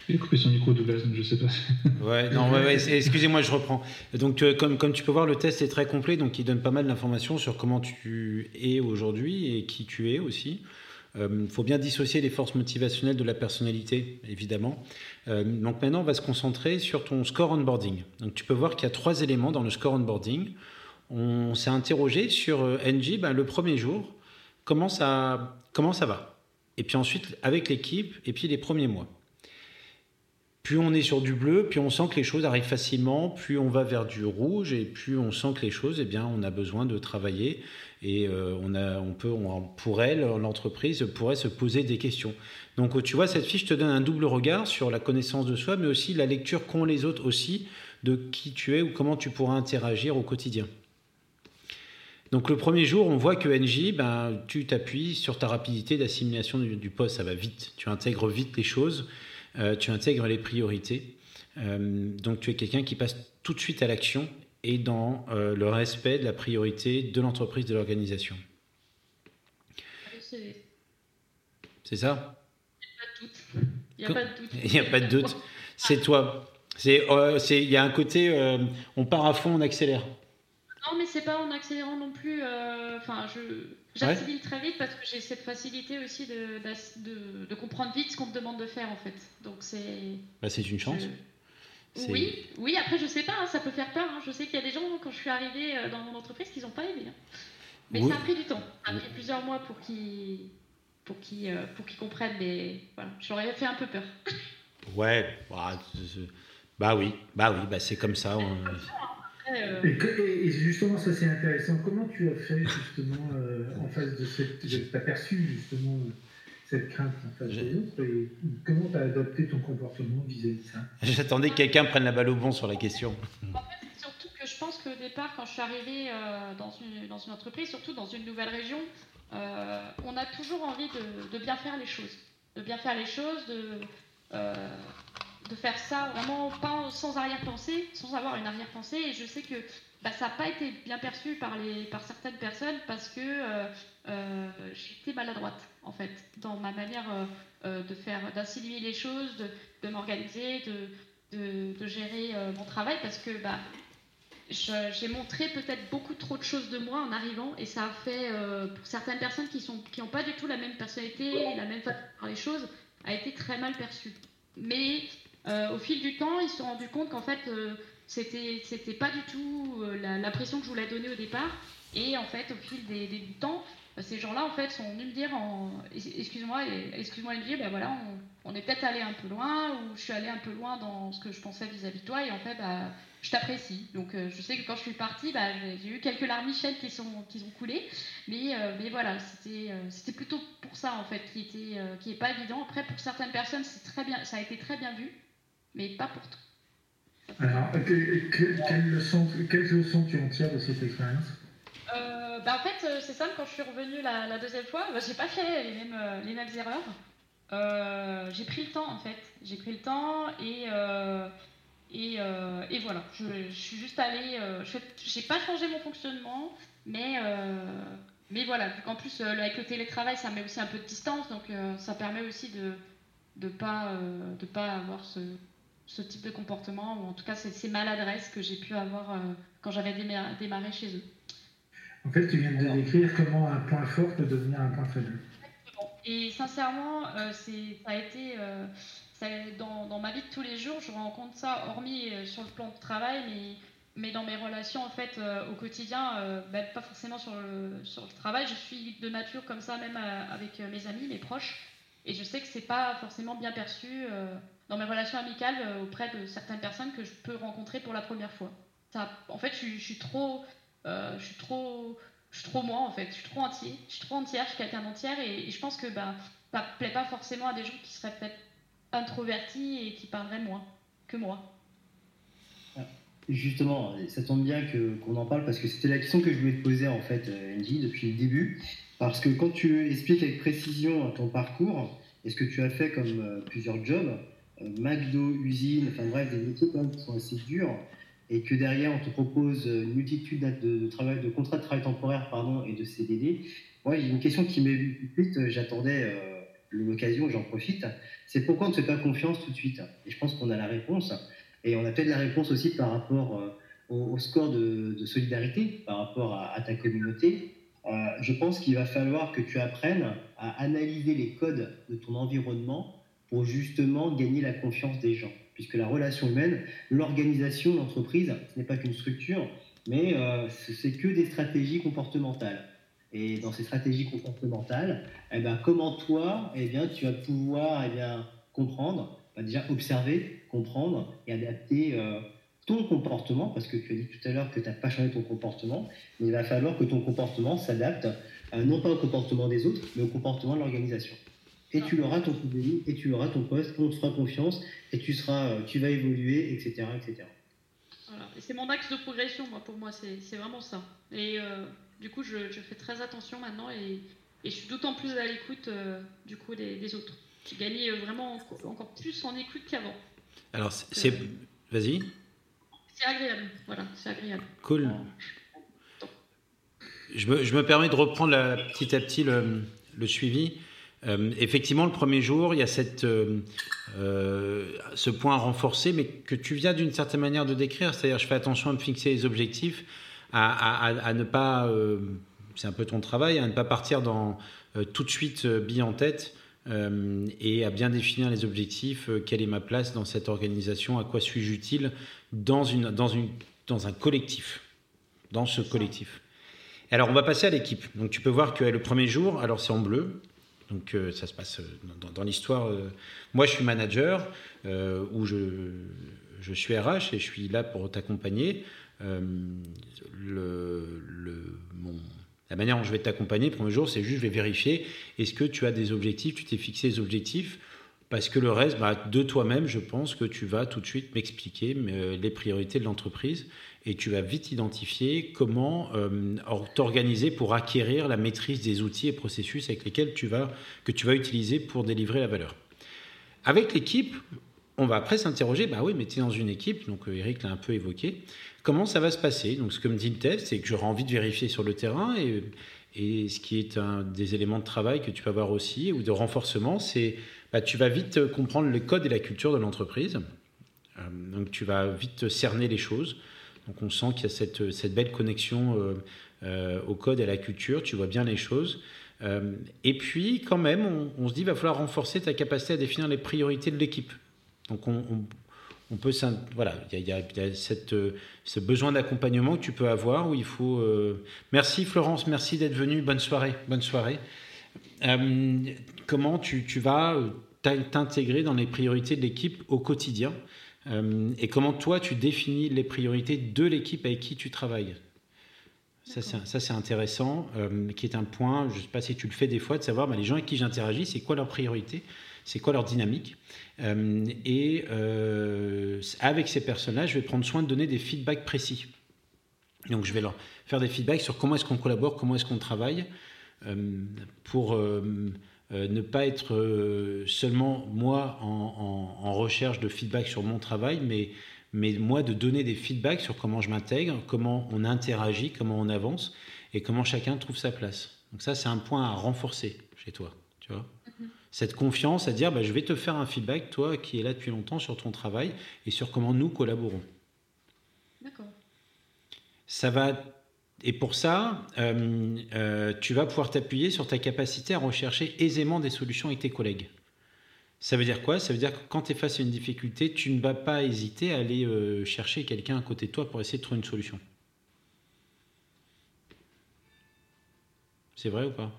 Il a coupé son micro, Douglas, donc je sais pas. ouais, non, excusez-moi, je reprends. Donc, comme, comme tu peux voir, le test est très complet, donc il donne pas mal d'informations sur comment tu es aujourd'hui et qui tu es aussi. Il faut bien dissocier les forces motivationnelles de la personnalité, évidemment. donc maintenant, on va se concentrer sur ton score onboarding. Donc tu peux voir qu'il y a trois éléments dans le score onboarding. On s'est interrogé sur NG ben, le premier jour comment ça, comment ça va? Et puis ensuite, avec l'équipe, et puis les premiers mois. Plus on est sur du bleu, plus on sent que les choses arrivent facilement, plus on va vers du rouge, et plus on sent que les choses, eh bien, on a besoin de travailler. Et euh, on, a, on peut, pour elle, l'entreprise pourrait se poser des questions. Donc, tu vois, cette fiche te donne un double regard sur la connaissance de soi, mais aussi la lecture qu'ont les autres aussi de qui tu es ou comment tu pourras interagir au quotidien. Donc le premier jour, on voit que NJ, ben, tu t'appuies sur ta rapidité d'assimilation du, poste, ça va vite. Tu intègres vite les choses, tu intègres les priorités. Euh, donc tu es quelqu'un qui passe tout de suite à l'action et dans euh, le respect de la priorité de l'entreprise, de l'organisation. C'est ça? Il n'y a pas de doute. Il n'y a pas de doute. C'est toi. Il y a un côté, on part à fond, on accélère. Non, mais c'est pas en accélérant non plus. Euh, enfin, j'accélère très vite parce que j'ai cette facilité aussi de, de, de, comprendre vite ce qu'on me demande de faire en fait. Donc c'est. Bah, c'est une chance. Oui, oui. Après, je sais pas, hein, ça peut faire peur. Hein. Je sais qu'il y a des gens quand je suis arrivée euh, dans mon entreprise qui n'ont pas aimé. Hein. Mais ça a pris du temps. Ça a pris plusieurs mois pour qu'ils pour qu'ils euh, pour qu'ils comprennent. Mais voilà, j'aurais fait un peu peur. Ouais, bah, bah oui, bah oui, bah c'est comme ça. Euh, et, justement, ça c'est intéressant. Comment tu as fait justement euh, en face de cette. Tu as perçu justement cette crainte en face des autres et comment tu as adapté ton comportement vis-à-vis de ça? J'attendais que quelqu'un prenne la balle au bon sur la question. En fait, c'est surtout que je pense qu'au départ, quand je suis arrivée euh, dans, une, dans une entreprise, surtout dans une nouvelle région, on a toujours envie de, de, bien faire les choses. De bien faire les choses, de de faire ça vraiment sans arrière-pensée, sans avoir une arrière-pensée. Et je sais que bah, ça n'a pas été bien perçu par, les, par certaines personnes parce que euh, euh, j'étais maladroite, en fait, dans ma manière euh, de faire, d'assimiler les choses, de, m'organiser, de, de, gérer mon travail parce que bah, j'ai montré peut-être beaucoup trop de choses de moi en arrivant et ça a fait euh, pour certaines personnes qui sont qui n'ont pas du tout la même personnalité, la même façon de faire les choses, a été très mal perçu. Mais euh, au fil du temps, ils se sont rendus compte qu'en fait euh, c'était c'était pas du tout l'impression que je voulais donner au départ et en fait au fil des, du temps ces gens-là en fait sont venus me dire excuse-moi excuse-moi me ben voilà on, est peut-être allé un peu loin ou je suis allé un peu loin dans ce que je pensais vis-à-vis de toi et en fait bah, je t'apprécie. Donc euh, je sais que quand je suis partie, bah, j'ai eu quelques larmichettes qui, sont, qui ont coulé. Mais, euh, mais voilà, c'était euh, c'était plutôt pour ça en fait qui était qui est pas évident. Après pour certaines personnes, c'est très bien, ça a été très bien vu, mais pas pour tout. Alors, quelles leçons tu en tires de cette expérience? Bah, en fait, c'est simple, quand je suis revenue la, la deuxième fois, bah, j'ai pas fait les mêmes, les mêmes erreurs. j'ai pris le temps en fait. J'ai pris le temps et, euh, et, voilà, je, suis juste allée. Euh, je n'ai pas changé mon fonctionnement, mais, euh, mais voilà, en plus, avec le télétravail, ça met aussi un peu de distance, donc ça permet aussi de ne pas, de pas avoir ce, ce, type de comportement, ou en tout cas ces, maladresses que j'ai pu avoir quand j'avais démarré, chez eux. En fait, tu viens de décrire comment un point fort peut devenir un point faible. Et sincèrement, ça a été dans, dans, ma vie de tous les jours, je rencontre ça, hormis euh, sur le plan de travail, mais, mais dans mes relations en fait euh, au quotidien, euh, bah, pas forcément sur le, sur le travail. Je suis de nature comme ça, même avec mes amis, mes proches, et je sais que c'est pas forcément bien perçu dans mes relations amicales auprès de certaines personnes que je peux rencontrer pour la première fois. En fait, je, suis trop, je suis trop, je suis trop moi en fait. Je suis trop entier, je suis entière, je suis quelqu'un d'entière, et, je pense que bah, ça plaît pas forcément à des gens qui seraient peut-être introverti et qui parlerait moins que moi. Justement, ça tombe bien qu'on en parle parce que c'était la question que je voulais te poser en fait, Angie, depuis le début. Parce que quand tu expliques avec précision ton parcours et ce que tu as fait comme euh, plusieurs jobs, euh, McDo, usine, enfin bref, des métiers quand même qui sont assez durs, et que derrière on te propose une multitude de, contrats de travail temporaire pardon, et de CDD, moi j'ai une question qui m'est venue tout de suite, j'attendais. Euh, l'occasion, j'en profite, c'est pourquoi on ne fait pas confiance tout de suite? Et je pense qu'on a la réponse. Et on a peut-être la réponse aussi par rapport euh, au, score de, solidarité, par rapport à, ta communauté. Euh, je pense qu'il va falloir que tu apprennes à analyser les codes de ton environnement pour justement gagner la confiance des gens. Puisque la relation humaine, l'organisation, l'entreprise, ce n'est pas qu'une structure, mais euh, c'est que des stratégies comportementales. Et dans ces stratégies comportementales, eh ben, comment toi, eh bien, tu vas pouvoir eh bien, comprendre, bah, déjà observer, comprendre et adapter euh, ton comportement, parce que tu as dit tout à l'heure que tu n'as pas changé ton comportement, mais il va falloir que ton comportement s'adapte, euh, non pas au comportement des autres, mais au comportement de l'organisation. Et tu auras ton CDI, et tu auras ton poste, on te fera confiance, et tu, seras, euh, tu vas évoluer, etc. etc. Voilà. c'est mon axe de progression, moi, pour moi, c'est vraiment ça. Et du coup, je, fais très attention maintenant et, je suis d'autant plus à l'écoute euh, du coup des, autres. J'ai gagné euh, vraiment encore plus en écoute qu'avant. Alors, c'est. Vas-y. C'est agréable, voilà, c'est agréable. Cool. Je me, je me, permets de reprendre la, petit à petit le, le suivi. Euh, effectivement, le premier jour, il y a cette, ce point renforcé, mais que tu viens d'une certaine manière de décrire, c'est-à-dire je fais attention à me fixer les objectifs, à, ne pas, euh, c'est un peu ton travail, à ne pas partir dans euh, tout de suite euh, bille en tête et à bien définir les objectifs, quelle est ma place dans cette organisation, à quoi suis-je utile dans, une, dans, une, dans un collectif, dans ce collectif. Alors on va passer à l'équipe. Donc tu peux voir que le premier jour, alors c'est en bleu, donc ça se passe dans, l'histoire. moi je suis manager, ou je, suis RH et je suis là pour t'accompagner. Euh, la manière dont je vais t'accompagner premier jour, c'est juste je vais vérifier est-ce que tu as des objectifs, tu t'es fixé des objectifs? Parce que le reste, bah, de toi-même, je pense que tu vas tout de suite m'expliquer euh, les priorités de l'entreprise et tu vas vite identifier comment euh, t'organiser pour acquérir la maîtrise des outils et processus avec lesquels tu vas, que tu vas utiliser pour délivrer la valeur. Avec l'équipe, on va après s'interroger, bah oui, mais tu es dans une équipe, donc Eric l'a un peu évoqué, Comment ça va se passer? Donc, ce que me dit le test, c'est que j'aurai envie de vérifier sur le terrain et, ce qui est un des éléments de travail que tu vas voir aussi ou de renforcement, c'est bah, tu vas vite comprendre le code et la culture de l'entreprise. Euh, donc, tu vas vite cerner les choses. Donc on sent qu'il y a cette, belle connexion au code et à la culture, tu vois bien les choses. et puis quand même, on, se dit, il va falloir renforcer ta capacité à définir les priorités de l'équipe. Donc on, peut voilà il y a, ce besoin d'accompagnement que tu peux avoir où il faut merci Florence merci d'être venue bonne soirée bonne soirée comment tu, vas t'intégrer dans les priorités de l'équipe au quotidien? euh, et comment toi tu définis les priorités de l'équipe avec qui tu travailles? Ça c'est intéressant, euh, qui est un point, je ne sais pas si tu le fais des fois, de savoir bah, les gens avec qui j'interagis, c'est quoi leur priorité, c'est quoi leur dynamique? Euh, et avec ces personnes-là, je vais prendre soin de donner des feedbacks précis. Donc je vais leur faire des feedbacks sur comment est-ce qu'on collabore, comment est-ce qu'on travaille, pour euh, ne pas être euh, seulement moi en, recherche de feedback sur mon travail, mais, mais moi de donner des feedbacks sur comment je m'intègre, comment on interagit, comment on avance et comment chacun trouve sa place. Donc ça, c'est un point à renforcer chez toi, tu vois. Mm-hmm. Cette confiance à dire, bah, je vais te faire un feedback, toi qui es là depuis longtemps, sur ton travail et sur comment nous collaborons. D'accord. Ça va et pour ça, euh, euh, tu vas pouvoir t'appuyer sur ta capacité à rechercher aisément des solutions avec tes collègues. Ça veut dire quoi? Ça veut dire que quand tu es face à une difficulté, tu ne vas pas hésiter à aller euh, chercher quelqu'un à côté de toi pour essayer de trouver une solution. C'est vrai ou pas?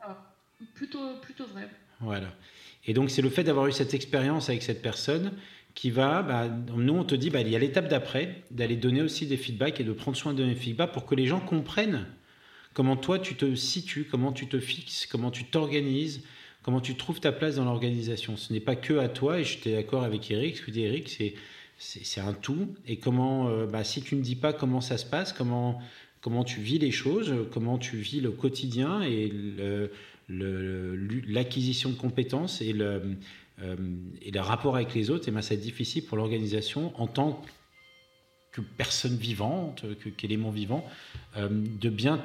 Ah, plutôt, plutôt vrai. Voilà. Et donc c'est le fait d'avoir eu cette expérience avec cette personne qui va, bah, nous on te dit, bah, il y a l'étape d'après, d'aller donner aussi des feedbacks et de prendre soin de mes feedbacks pour que les gens comprennent comment toi tu te situes, comment tu te fixes, comment tu t'organises, comment tu trouves ta place dans l'organisation. Ce n'est pas que à toi, et j'étais d'accord avec Eric, ce que dit Eric, c'est, c'est, un tout, et comment, euh, bah, si tu ne dis pas comment ça se passe, comment, comment tu vis les choses, comment tu vis le quotidien et l'acquisition de compétences et le, et le rapport avec les autres, eh ben, c'est difficile pour l'organisation en tant que personne vivante, qu'élément vivant, euh, de bien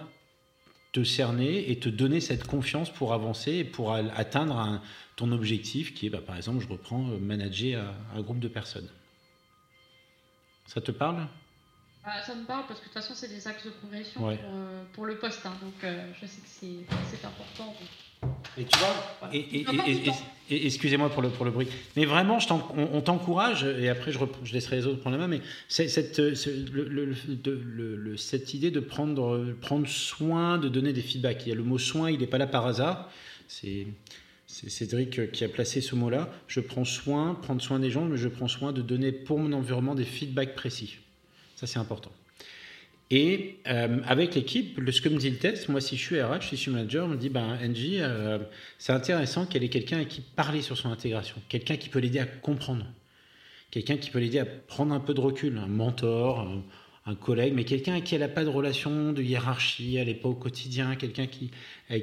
te cerner et te donner cette confiance pour avancer et pour atteindre ton objectif qui est, bah, par exemple, je reprends, euh, manager un, groupe de personnes. Ça te parle? Ah, Ça me parle parce que de toute façon, c'est des axes de progression pour, le poste. Hein. donc, je sais que c'est important. Et tu vois, et, excusez-moi pour le, pour le bruit, mais vraiment, je on, t'encourage, et après je, je, laisserai les autres prendre la main, mais cette, le, cette idée de prendre, prendre soin, de donner des feedbacks. Il y a le mot soin, il n'est pas là par hasard. C'est. Cédric qui a placé ce mot-là. Je prends soin, prendre soin des gens, mais je prends soin de donner pour mon environnement des feedbacks précis. Ça, c'est important. Et euh, avec l'équipe, ce que me dit le test, moi si je suis RH, si je suis manager, on me dit, ben Angie, euh, c'est intéressant qu'elle ait quelqu'un à qui parler sur son intégration, quelqu'un qui peut l'aider à comprendre, quelqu'un qui peut l'aider à prendre un peu de recul, un mentor, un, collègue, mais quelqu'un avec qui elle n'a pas de relation de hiérarchie, elle n'est pas au quotidien, quelqu'un qui,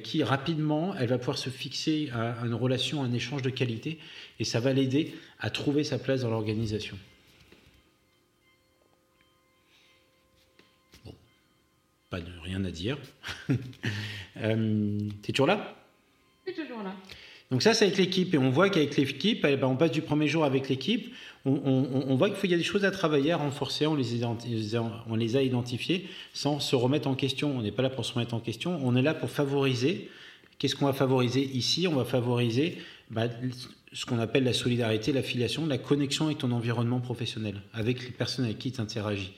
qui rapidement elle va pouvoir se fixer à une relation, un échange de qualité, et ça va l'aider à trouver sa place dans l'organisation. Pas de rien à dire. euh, T'es toujours là? C'est toujours là. Donc ça, c'est avec l'équipe. Et on voit qu'avec l'équipe, eh ben, on passe du premier jour avec l'équipe. On, voit qu'il y a des choses à travailler, à renforcer. On les, on les a identifiées sans se remettre en question. On n'est pas là pour se remettre en question. On est là pour favoriser. Qu'est-ce qu'on va favoriser ici? On va favoriser bah, ce qu'on appelle la solidarité, l'affiliation, la connexion avec ton environnement professionnel, avec les personnes avec qui tu interagis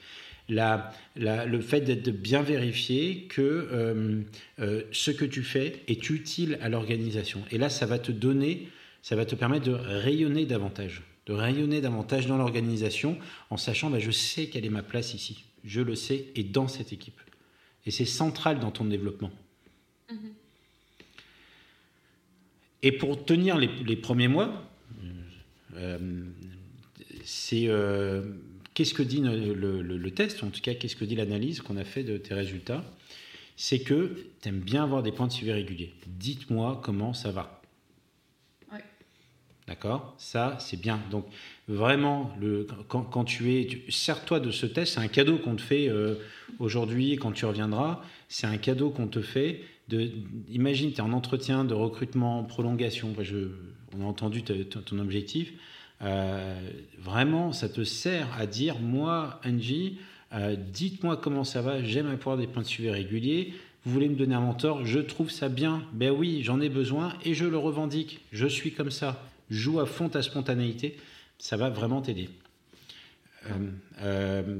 le fait d'être bien vérifié que euh, euh, ce que tu fais est utile à l'organisation. Et là, ça va te donner, ça va te permettre de rayonner davantage, de rayonner davantage dans l'organisation en sachant, bah, je sais quelle est ma place ici, je le sais, et dans cette équipe. Et c'est central dans ton développement. Mm-hmm. Et pour tenir les, premiers mois, euh, c'est Qu'est-ce que dit le, test, en tout cas, qu'est-ce que dit l'analyse qu'on a fait de tes résultats? C'est que tu aimes bien avoir des points de suivi réguliers. Dites-moi comment ça va. D'accord? Ça, c'est bien. Donc, vraiment, le, quand, tu es. Sers-toi de ce test, c'est un cadeau qu'on te fait euh, aujourd'hui quand tu reviendras. C'est un cadeau qu'on te fait. De, imagine, tu es en entretien de recrutement, prolongation. Je, on a entendu ton objectif. Euh, vraiment, ça te sert à dire, moi, Angie, Euh, dites-moi comment ça va, j'aime avoir des points de suivi réguliers. Vous voulez me donner un mentor, je trouve ça bien. Ben oui, j'en ai besoin et je le revendique. Je suis comme ça. Joue à fond ta spontanéité, ça va vraiment t'aider. Euh,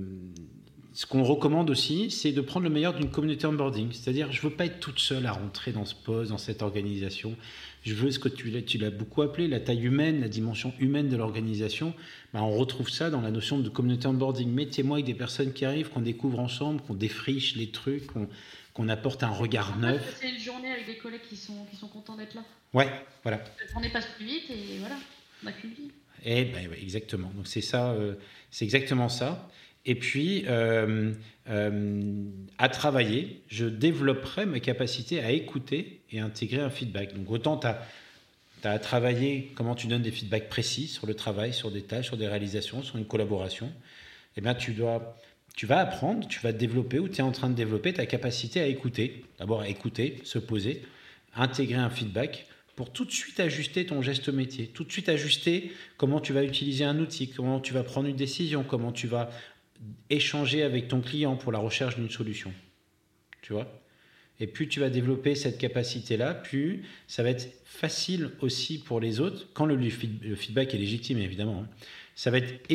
ce qu'on recommande aussi, c'est de prendre le meilleur d'une communauté onboarding. C'est-à-dire, je ne veux pas être toute seule à rentrer dans ce poste, dans cette organisation. Je veux ce que tu, l'as beaucoup appelé, la taille humaine, la dimension humaine de l'organisation. Ben, on retrouve ça dans la notion de communauté onboarding. Mettez-moi avec des personnes qui arrivent, qu'on découvre ensemble, qu'on défriche les trucs, qu'on apporte un regard neuf. C'est une journée avec des collègues qui sont, qui sont contents d'être là. Ouais, voilà. On est passe plus vite et voilà, on n'a qu'une vie. Et ben, exactement. Donc c'est ça, euh, c'est exactement ça. Et puis, euh, euh, à travailler, je développerai ma capacité à écouter et intégrer un feedback. Donc, autant tu as, à travailler comment tu donnes des feedbacks précis sur le travail, sur des tâches, sur des réalisations, sur une collaboration, eh bien, tu, dois, tu vas apprendre, tu vas développer ou tu es en train de développer ta capacité à écouter. D'abord, à écouter, se poser, intégrer un feedback pour tout de suite ajuster ton geste métier, tout de suite ajuster comment tu vas utiliser un outil, comment tu vas prendre une décision, comment tu vas échanger avec ton client pour la recherche d'une solution. Tu vois? Et plus tu vas développer cette capacité-là, plus ça va être facile aussi pour les autres, quand le, feedback est légitime évidemment, hein. ça va être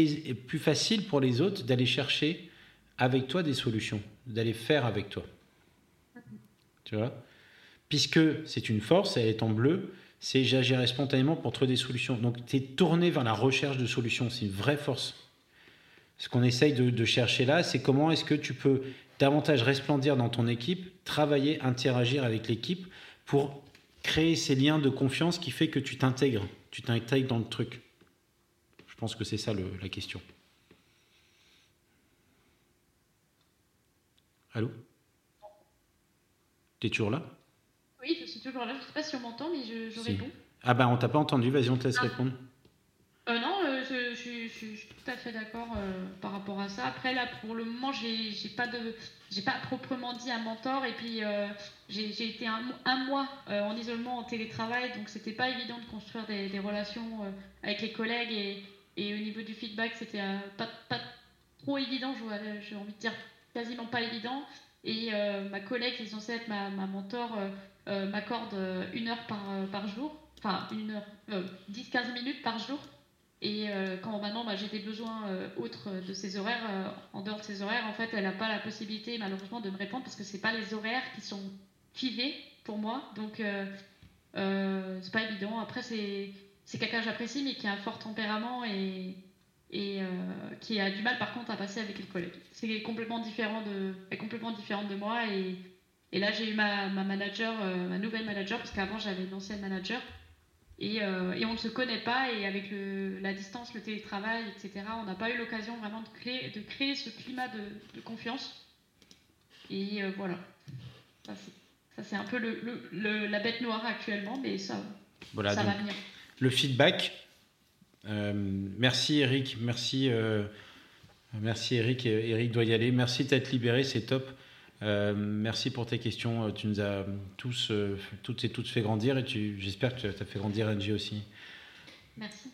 plus facile pour les autres d'aller chercher avec toi des solutions, d'aller faire avec toi. Tu vois? Puisque c'est une force, elle est en bleu, c'est j'agirai spontanément pour trouver des solutions. Donc tu es tourné vers la recherche de solutions, c'est une vraie force ce qu'on essaye de, chercher là, c'est comment est-ce que tu peux davantage resplendir dans ton équipe, travailler, interagir avec l'équipe pour créer ces liens de confiance qui fait que tu t'intègres, tu t'intègres dans le truc. Je pense que c'est ça la question. Allô? T'es toujours là? Oui, je suis toujours là. Je ne sais pas si on m'entend, mais je, réponds. Ah bah on t'a pas entendu, vas-y, on te laisse ah. répondre. Euh, non, euh, je, suis tout fait d'accord euh, par rapport à ça. Après, là, pour le moment, j'ai pas de, j'ai pas proprement dit un mentor. Et puis, j'ai été un, mois en isolement, en télétravail, donc c'était pas évident de construire des, relations avec les collègues. Et, et, au niveau du feedback, c'était pas, pas, trop évident. J'ai envie de dire quasiment pas évident. Et ma collègue qui est censée être ma, ma mentor m'accorde une heure par, par jour, enfin une heure, 10-15 minutes par jour et euh, quand maintenant bah, j'ai des besoins euh, autres de ces horaires, euh, en dehors de ces horaires, en fait, elle n'a pas la possibilité malheureusement de me répondre parce que c'est pas les horaires qui sont fivés pour moi. Donc c'est pas évident. Après, c'est, quelqu'un que j'apprécie mais qui a un fort tempérament et, qui a du mal par contre à passer avec les collègues. C'est complètement différent de, complètement différente de moi et, et là j'ai eu ma, ma manager, ma nouvelle manager parce qu'avant j'avais une ancienne manager euh, et, on ne se connaît pas, et avec la distance, le télétravail, etc., on n'a pas eu l'occasion vraiment de créer, de créer ce climat de, confiance. Et euh, voilà. Ça, c'est un peu le, la bête noire actuellement, mais ça, voilà, ça va venir. Le feedback. Euh, merci Eric, merci, merci Eric. Eric doit y aller. Merci d'être libéré, c'est top. Euh, merci pour tes questions. Euh, tu nous as tous, euh, toutes et toutes fait grandir et j'espère que tu as fait grandir Angie aussi. Merci.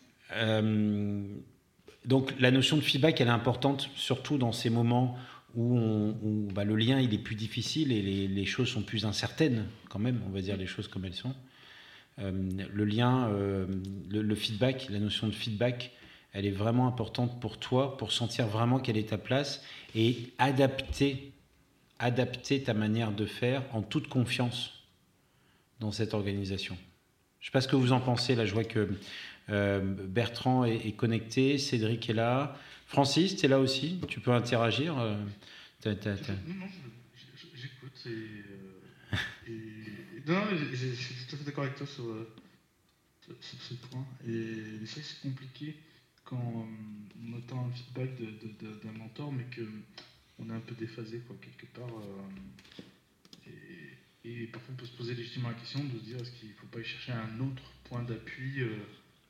donc la notion de feedback, elle est importante, surtout dans ces moments où, bah, le lien il est plus difficile et les, choses sont plus incertaines quand même, on va dire les choses comme elles sont. le lien, le, feedback, la notion de feedback, elle est vraiment importante pour toi, pour sentir vraiment quelle est ta place et adapter adapter ta manière de faire en toute confiance dans cette organisation. Je ne sais pas ce que vous en pensez. Là, je vois que euh, Bertrand est, connecté, Cédric est là. Francis, tu es là aussi? Tu peux interagir. Euh, non, non, j'écoute. Euh, non, je, suis tout à fait d'accord avec toi sur, ce point. Et c'est compliqué quand on entend un feedback d'un mentor, mais que on est un peu déphasé quoi, quelque part. Euh, et, parfois on peut se poser légitimement la question de se dire est-ce qu'il ne faut pas y chercher un autre point d'appui euh,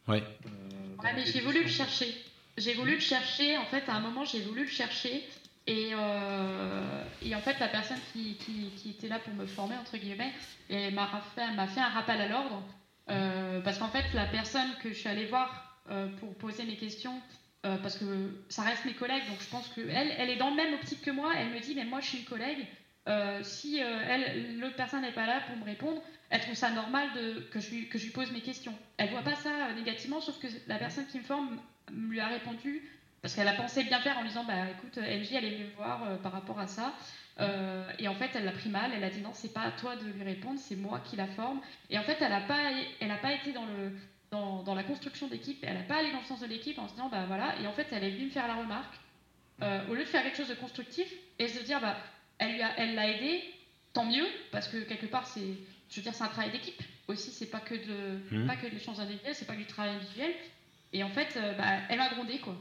Ouais. Euh, ouais, mais j'ai voulu le chercher. J'ai voulu le chercher, en fait, à un moment, j'ai voulu le chercher. Et, et, en fait, la personne qui, qui, était là pour me former, entre guillemets, m'a fait, m'a fait un rappel à l'ordre. parce qu'en fait, la personne que je suis allée voir pour poser mes questions parce que ça reste mes collègues, donc je pense qu'elle, elle est dans le même optique que moi. Elle me dit, mais moi, je suis une collègue. si elle, l'autre personne n'est pas là pour me répondre, elle trouve ça normal que, je lui, que je lui pose mes questions. Elle voit pas ça négativement, sauf que la personne qui me forme lui a répondu parce qu'elle a pensé bien faire en lui disant bah écoute LG elle est venue me voir par rapport à ça euh, et en fait, elle l'a pris mal. Elle a dit non, c'est pas à toi de lui répondre, c'est moi qui la forme. Et en fait, elle n'a pas, pas été dans le dans, dans la construction d'équipe. Elle n'a pas allé dans le sens de l'équipe en se disant bah voilà. Et en fait, elle est venue me faire la remarque euh, au lieu de faire quelque chose de constructif et se dire bah elle lui a, elle l'a aidé, tant mieux parce que quelque part c'est, je veux dire, c'est un travail d'équipe aussi. C'est pas que de mmh. pas que de l'échange individuel, c'est pas que du travail individuel. Et en fait, euh, bah, elle m'a grondé quoi.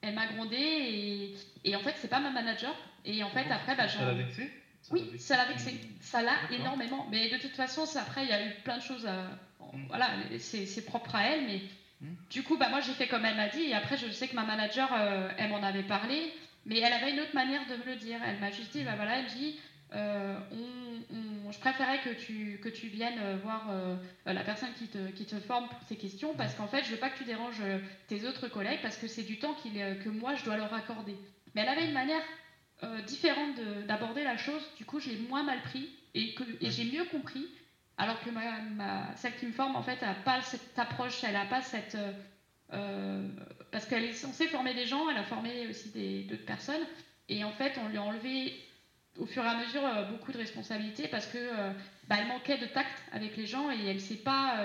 Elle m'a grondé et, et en fait, c'est pas ma manager et en fait, après, bah, Ça l'a vexé Oui, ça l'a vexé. Ça l'a énormément. Mais de toute façon, après, il y a eu plein de choses. À... Mm. Voilà, c'est propre à elle. Mais mm. du coup, bah, moi, j'ai fait comme elle m'a dit. Et après, je sais que ma manager, euh, elle m'en avait parlé. Mais elle avait une autre manière de me le dire. Elle m'a juste dit, bah voilà, elle dit, euh, je préférais que tu, que tu viennes euh, voir la personne qui te, qui te forme pour ces questions parce qu'en fait, je veux pas que tu déranges tes autres collègues parce que c'est du temps que moi, je dois leur accorder. Mais elle avait une manière différente d'aborder la chose. Du coup, j'ai moins mal pris et, que, et j'ai mieux compris. Alors que ma, celle qui me forme, en fait, n'a pas cette approche, elle n'a pas cette. Euh, euh, parce qu'elle est censée former des gens, elle a formé aussi d'autres personnes. Et en fait, on lui a enlevé au fur et à mesure beaucoup de responsabilités parce que bah, elle manquait de tact avec les gens et elle sait pas,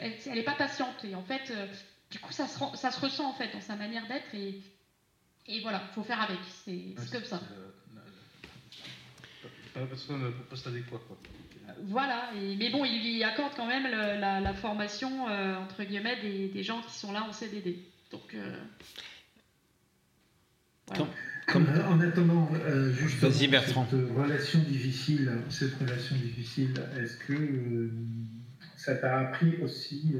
elle n'est pas patiente. Et en fait, du coup, ça se, ça se ressent en fait dans sa manière d'être et, et voilà, faut faire avec, c'est comme ça. Pas poste adéquat, quoi. Voilà, mais bon, il lui accorde quand même la, formation, euh, entre guillemets, des, gens qui sont là en CDD. Donc, euh, En attendant, euh, juste Bertrand. cette relation difficile, cette relation difficile, est-ce que ça t'a appris aussi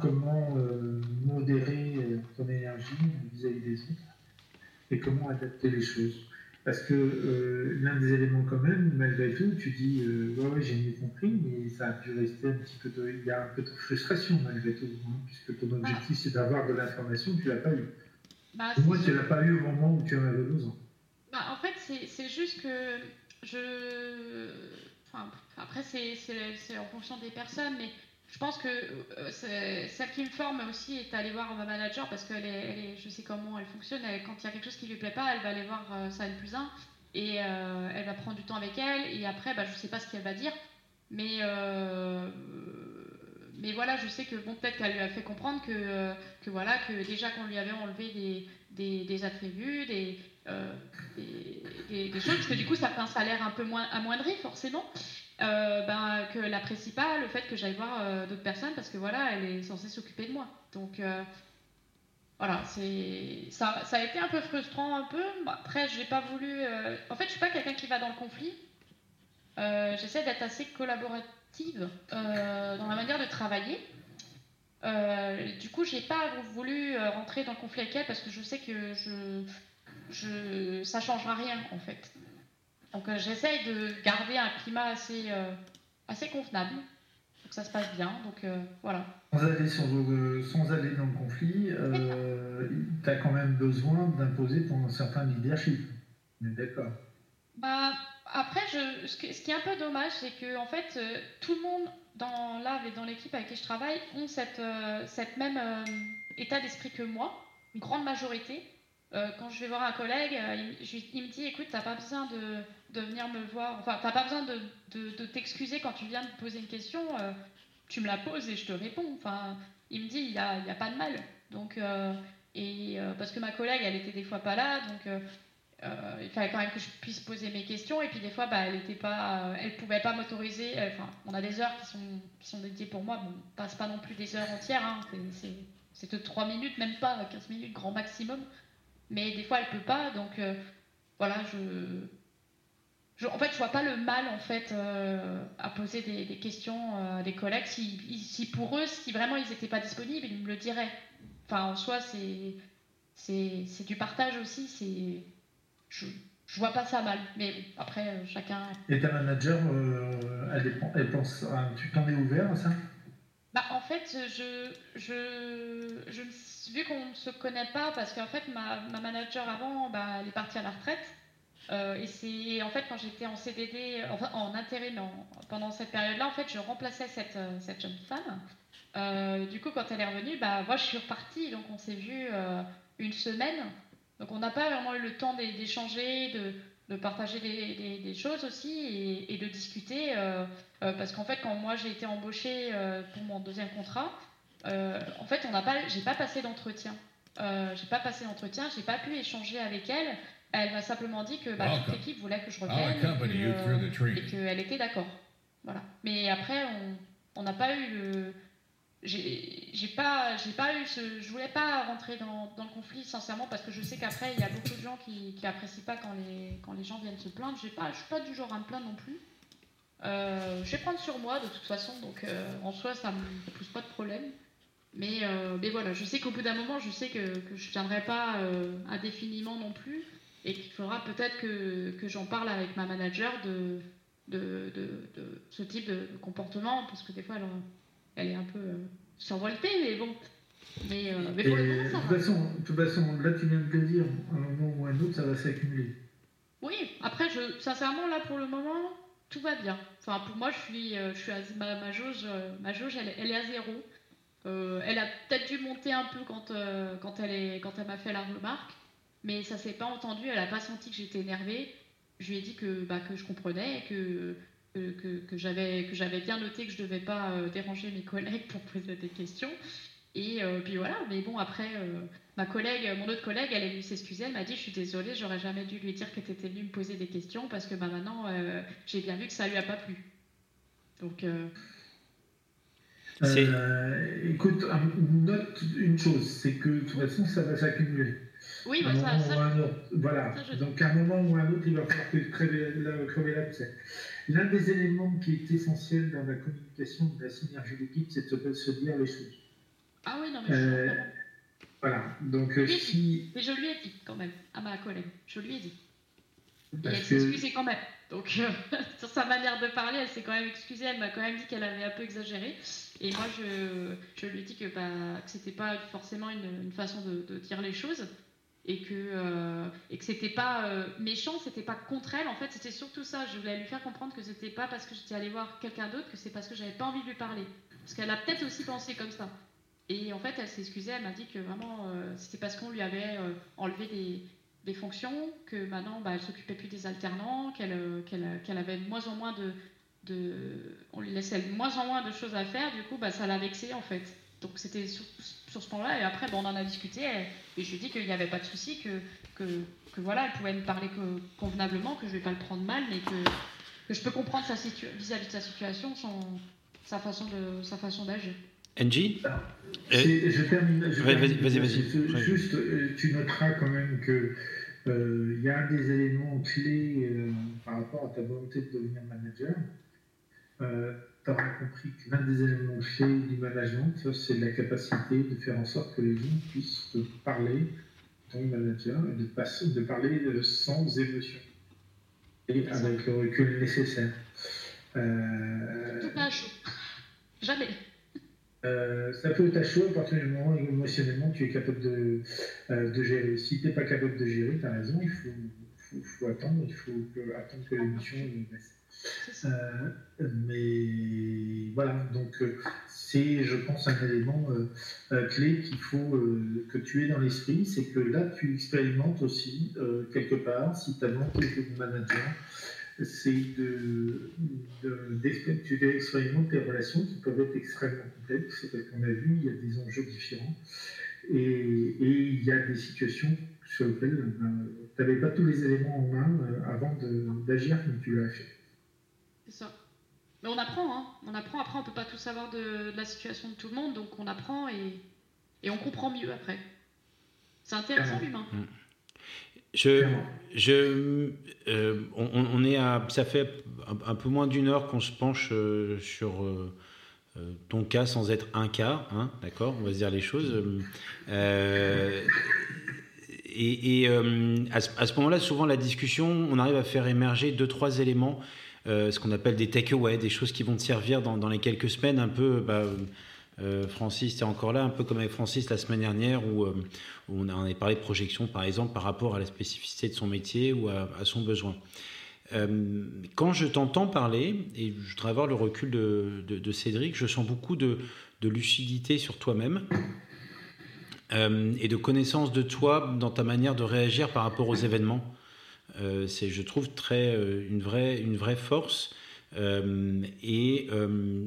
comment euh, modérer ton énergie vis-à-vis des autres et comment adapter les choses? Parce que euh, l'un des éléments quand même, malgré tout, tu dis ouais, ouais j'ai mieux compris, mais ça a pu rester un petit peu de, il y a un peu de frustration malgré tout, hein, puisque ton objectif c'est d'avoir de l'information, tu l'as pas eu. Bah, Moi, tu l'as pas eu au moment où tu en avais besoin. Bah, en fait, c'est juste que je. Enfin, après, c'est en fonction des personnes, mais je pense que euh, celle qui me forme aussi est allée voir ma manager parce que est, je sais comment elle fonctionne. quand il y a quelque chose qui lui plaît pas, elle va aller voir euh, sa N plus 1 et euh, elle va prendre du temps avec elle. Et après, bah, je sais pas ce qu'elle va dire, mais mais voilà, je sais que bon, peut-être qu'elle lui a fait comprendre que, que voilà, que déjà qu'on lui avait enlevé des, des, attributs, des, des, des, choses, parce que du coup, ça fait un salaire un peu moins amoindri forcément. Euh, ben, que l'apprécie pas le fait que j'aille voir euh, d'autres personnes parce que voilà, elle est censée s'occuper de moi. Donc euh, voilà, c'est ça, a été un peu frustrant un peu. après, je n'ai pas voulu. En fait, je suis pas quelqu'un qui va dans le conflit. J'essaie d'être assez collaborative dans la manière de travailler. du coup, j'ai pas voulu rentrer dans le conflit avec elle parce que je sais que je, je, ça changera rien en fait. Donc euh, j'essaye de garder un climat assez, euh, assez convenable, pour que ça se passe bien. Donc euh, voilà. Sans aller, sans aller dans le conflit, tu as quand même besoin d'imposer ton certain leadership. On est d'accord bah, Après, je, ce, qui est un peu dommage, c'est que en fait, tout le monde dans l'AV et dans l'équipe avec qui je travaille ont cette, cette même état d'esprit que moi, une grande majorité. quand je vais voir un collègue, il, il me dit écoute, t'as pas besoin de, de venir me voir. Enfin, t'as pas besoin de, de, t'excuser quand tu viens me poser une question. Euh, tu me la poses et je te réponds. Enfin, il me dit, il n'y a, a, pas de mal. Donc, euh, et euh, parce que ma collègue, elle était des fois pas là, donc il fallait quand même que je puisse poser mes questions. Et puis des fois, bah, elle était pas, elle pouvait pas m'autoriser. Enfin, on a des heures qui sont, sont dédiées pour moi. Bon, on passe pas non plus des heures entières. Hein, c'est de 3 minutes, même pas 15 minutes grand maximum. Mais des fois, elle peut pas. Donc voilà, je en fait, je vois pas le mal en fait euh, à poser des, questions euh, à des collègues. Si, pour eux, si vraiment ils n'étaient pas disponibles, ils me le diraient. Enfin, en soi, c'est c'est du partage aussi. C'est je, je vois pas ça mal, mais après euh, chacun. Et ta manager, elle, pense, tu t'en es ouvert à ça? Bah, en fait, je, je, je, vu qu'on ne se connaît pas, parce qu'en fait, ma, ma, manager avant, bah, elle est partie à la retraite. Euh, et c'est en fait quand j'étais en CDD, enfin en intérim pendant cette période-là, en fait, je remplaçais cette, euh, jeune femme. Euh, du coup, quand elle est revenue, bah, moi, je suis repartie, donc on s'est vu une semaine. Donc, on n'a pas vraiment eu le temps d'échanger, de, partager des, choses aussi et, de discuter. parce qu'en fait, quand moi j'ai été embauchée pour mon deuxième contrat, en fait, on n'a pas, j'ai pas passé d'entretien. j'ai pas passé d'entretien, j'ai pas pu échanger avec elle. Elle m'a simplement dit que bah, toute l'équipe voulait que je revienne et qu'elle était d'accord. Voilà. Mais après, on n'a pas eu le. J'ai pas, pas eu ce. Je voulais pas rentrer dans, dans, le conflit, sincèrement, parce que je sais qu'après, il y a beaucoup de gens qui, qui apprécient pas quand les, quand les gens viennent se plaindre. Pas, je suis pas du genre à me plaindre non plus. Euh, je vais prendre sur moi de toute façon, donc euh, en soi, ça me pose pas de problème. Mais, euh, mais voilà, je sais qu'au bout d'un moment, je sais que, que je tiendrai pas indéfiniment non plus et qu'il faudra peut-être que, que j'en parle avec ma manager de, de, de, ce type de comportement, parce que des fois, elle, elle est un peu euh, survoltée, mais bon. Mais, euh, mais pour le moment, de, toute façon, là, tu viens de le dire, un moment ou un autre, ça va s'accumuler. Oui, après, je, sincèrement, là, pour le moment, tout va bien. Enfin, pour moi, je suis, euh, je suis à, ma, ma, jauge, ma jauge elle, elle, est à zéro. elle a peut-être dû monter un peu quand, quand elle, est, quand elle m'a fait la remarque mais ça s'est pas entendu, elle n'a pas senti que j'étais énervée. Je lui ai dit que, bah, que je comprenais, que, que, que, j'avais bien noté que je ne devais pas euh, déranger mes collègues pour poser des questions. Et euh, puis voilà, mais bon, après, euh, ma collègue, mon autre collègue, elle est venue s'excuser, elle m'a dit Je suis désolée, j'aurais jamais dû lui dire que tu étais venue me poser des questions parce que bah, maintenant, j'ai bien vu que ça lui a pas plu. Donc. écoute, note une chose c'est que de toute façon, ça va s'accumuler. Oui, bah, ça, ça, Voilà. Donc, à un moment ou à un autre, il va falloir crever, crever l'abcès. L'un des éléments qui est essentiel dans la communication de la synergie d'équipe, c'est de se dire les choses. Ah oui, non, mais euh, Voilà. Donc, euh, si. Mais je lui ai dit quand même, à ma collègue. Je lui ai dit. Et elle s'est excusée quand même. Donc, euh, sur sa manière de parler, elle s'est quand même excusée. Elle m'a quand même dit qu'elle avait un peu exagéré. Et moi, je, je lui ai dit que, bah, que c'était pas forcément une, une façon de, de, dire les choses et que euh, et que c'était pas euh, méchant, c'était pas contre elle. En fait, c'était surtout ça. Je voulais lui faire comprendre que c'était pas parce que j'étais allée voir quelqu'un d'autre, que c'est parce que j'avais pas envie de lui parler. Parce qu'elle a peut-être aussi pensé comme ça. Et en fait, elle s'est excusée. Elle m'a dit que vraiment euh, c'était parce qu'on lui avait euh, enlevé des, des, fonctions, que maintenant bah, elle s'occupait plus des alternants, qu'elle qu'elle avait de moins en moins de, de, on lui laissait de moins en moins de choses à faire. Du coup, bah, ça l'a vexée en fait. Donc c'était sur, ce point-là. Et après, bon, on en a discuté. Et, je lui ai dit qu'il n'y avait pas de souci, que, que, que, voilà, elle pouvait me parler que, convenablement, que je ne vais pas le prendre mal, mais que, que je peux comprendre vis-à-vis de sa situation, son, sa façon de sa façon d'agir. Angie Je termine. Vas-y, vas-y. Vas juste, euh, tu noteras quand même que euh, il y a un des éléments clés euh, par rapport à ta volonté de devenir manager auras compris que l'un des éléments clés du management, c'est la capacité de faire en sorte que les gens puissent parler, ton manager, et de, passer, de parler sans émotion et avec le recul nécessaire. Euh, Tout à chaud. Jamais. Euh, ça peut être à chaud à partir du moment où émotionnellement tu es capable de, euh, de gérer. Si tu n'es pas capable de gérer, tu as raison, il faut, faut, faut, attendre, il faut attendre que l'émotion baisse. Euh, mais voilà, donc euh, c'est, je pense, un élément euh, clé qu'il faut que tu aies dans l'esprit, c'est que là, tu expérimentes aussi, quelque part, si tu as monté de manager, c'est de, de, relations qui peuvent être extrêmement complexes, parce qu'on a vu, il y a des enjeux différents, et il y a des situations sur lesquelles tu n'avais pas tous les éléments en main avant d'agir comme tu l'as fait. Mais on apprend, hein. On apprend. Après, on peut pas tout savoir de, la situation de tout le monde, donc on apprend et, et on comprend mieux après. C'est intéressant l'humain. Mm. Je, je, euh, on, est à, ça fait un, peu moins d'une heure qu'on se penche euh, sur euh, ton cas sans être un cas, hein, d'accord On va se dire les choses. et, à ce, à ce moment-là, souvent la discussion, on arrive à faire émerger deux trois éléments ce qu'on appelle des takeaways, des choses qui vont te servir dans, les quelques semaines un peu bah, Francis, tu encore là, un peu comme avec Francis la semaine dernière, où, on a, on parlé de projection, par exemple, par rapport à la spécificité de son métier ou à, son besoin. quand je t'entends parler, et je voudrais avoir le recul de, Cédric, je sens beaucoup de lucidité sur toi-même. et de connaissance de toi dans ta manière de réagir par rapport aux événements. Euh, c'est, je trouve, très, euh, une, vraie, une vraie force. Euh, et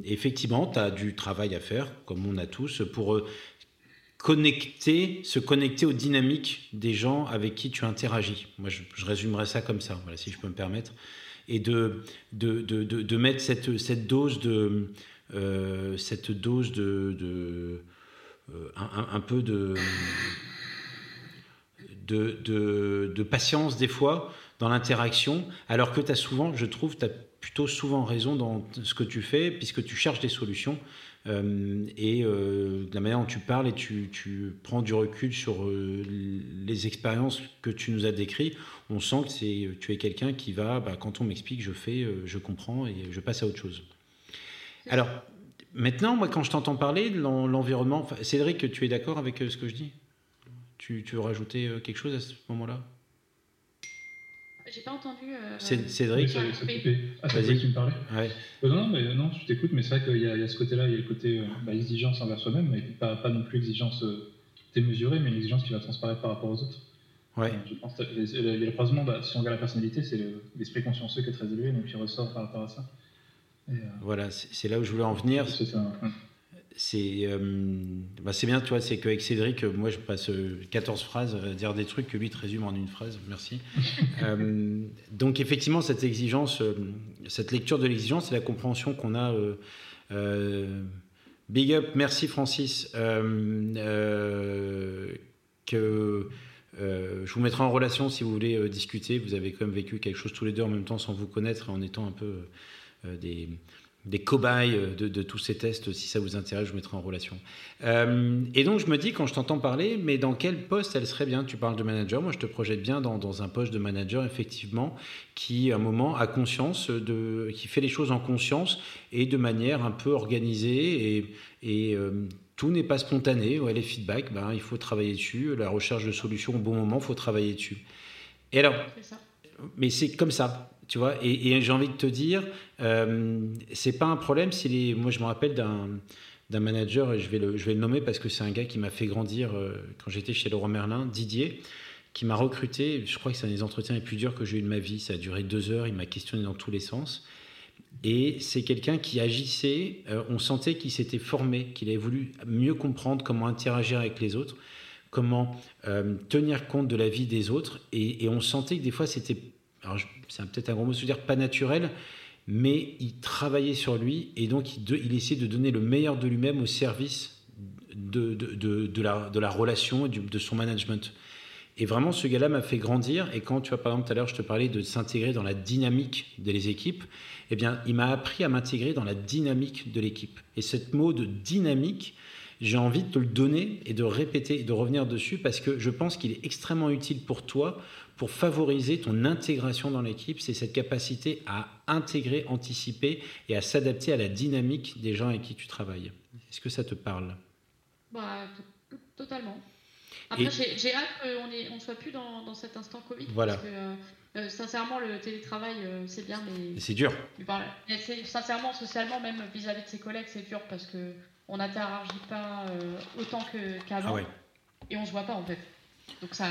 effectivement, tu as du travail à faire, comme on a tous, pour connecter, se connecter aux dynamiques des gens avec qui tu interagis. Moi, je, résumerais ça comme ça, voilà, si je peux me permettre. Et de, de, de, de mettre cette, cette, dose de... cette dose de... de un, peu de de, patience des fois dans l'interaction, alors que tu as souvent, je trouve, tu as plutôt souvent raison dans ce que tu fais, puisque tu cherches des solutions. Euh, et euh, de la manière dont tu parles et tu, prends du recul sur euh, les expériences que tu nous as décrites, on sent que c'est, tu es quelqu'un qui va, bah, quand on m'explique, je fais, je comprends et je passe à autre chose. Alors, maintenant, moi, quand je t'entends parler l'environnement, Cédric, tu es d'accord avec ce que je dis? Tu, veux rajouter euh, quelque chose à ce moment-là? J'ai pas entendu. Euh, Cédric Ah, Vas-y. tu me parlais ouais. Euh, non, mais, non, je t'écoute, mais c'est vrai qu'il y, a ce côté-là, il y a le côté bah, exigence envers soi-même, mais pas, pas non plus exigence démesurée, mais une exigence qui va transparaître par rapport aux autres. Ouais. je pense que le croisement, bah, si on regarde la personnalité, c'est l'esprit consciencieux qui est très élevé, donc il ressort par rapport à ça. voilà, c'est là où je voulais en venir. C'est un, c'est euh, bah c'est bien, tu vois, c'est qu'avec Cédric, euh, moi je passe 14 euh, phrases à dire des trucs que lui te résume en une phrase, merci. donc effectivement, cette exigence, cette lecture de l'exigence, c'est la compréhension qu'on a. big up, merci Francis. que je vous mettrai en relation si vous voulez discuter. Vous avez quand même vécu quelque chose tous les deux en même temps sans vous connaître, en étant un peu des des cobayes de, tous ces tests. Si ça vous intéresse, je vous mettrai en relation. Euh, et donc, je me dis, quand je t'entends parler, mais dans quel poste elle serait bien? Tu parles de manager. Moi, je te projette bien dans, un poste de manager, effectivement, qui, à un moment, a conscience, de, qui fait les choses en conscience et de manière un peu organisée. Et, euh, tout n'est pas spontané. Ouais, les feedbacks, ben, il faut travailler dessus. La recherche de solutions au bon moment, il faut travailler dessus. Et alors, mais c'est comme ça. Tu vois, et, j'ai envie de te dire, euh, c'est pas un problème si les. Moi, je me rappelle d'un d'un manager, et je vais, le, je vais le nommer parce que c'est un gars qui m'a fait grandir euh, quand j'étais chez Leroy Merlin, Didier, qui m'a recruté. Je crois que c'est un des entretiens les plus durs que j'ai eu de ma vie. Ça a duré deux heures, il m'a questionné dans tous les sens. Et c'est quelqu'un qui agissait, euh, on sentait qu'il s'était formé, qu'il avait voulu mieux comprendre comment interagir avec les autres, comment euh, tenir compte de la vie des autres. Et, et on sentait que des fois, c'était alors c'est peut-être un gros mot se dire pas naturel, mais il travaillait sur lui et donc il, essayait de donner le meilleur de lui-même au service de, la, relation et de son management. Et vraiment, ce gars-là m'a fait grandir. Et quand tu vois, par exemple, tout à l'heure, je te parlais de s'intégrer dans la dynamique des équipes, eh bien, il m'a appris à m'intégrer dans la dynamique de l'équipe. Et cette mot de dynamique, j'ai envie de te le donner et de répéter et de revenir dessus parce que je pense qu'il est extrêmement utile pour toi pour favoriser ton intégration dans l'équipe, c'est cette capacité à intégrer, anticiper et à s'adapter à la dynamique des gens avec qui tu travailles. Est-ce que ça te parle? Bah, Totalement. Après, j'ai hâte qu'on ne soit plus dans, cet instant Covid. Voilà. Parce que, euh, euh, sincèrement, le télétravail, euh, c'est bien, mais. C'est dur. sincèrement, socialement, même vis-à-vis de ses collègues, c'est dur parce qu'on n'interagit pas autant qu'avant. ah Et on ne se voit pas, en fait. Donc, ça,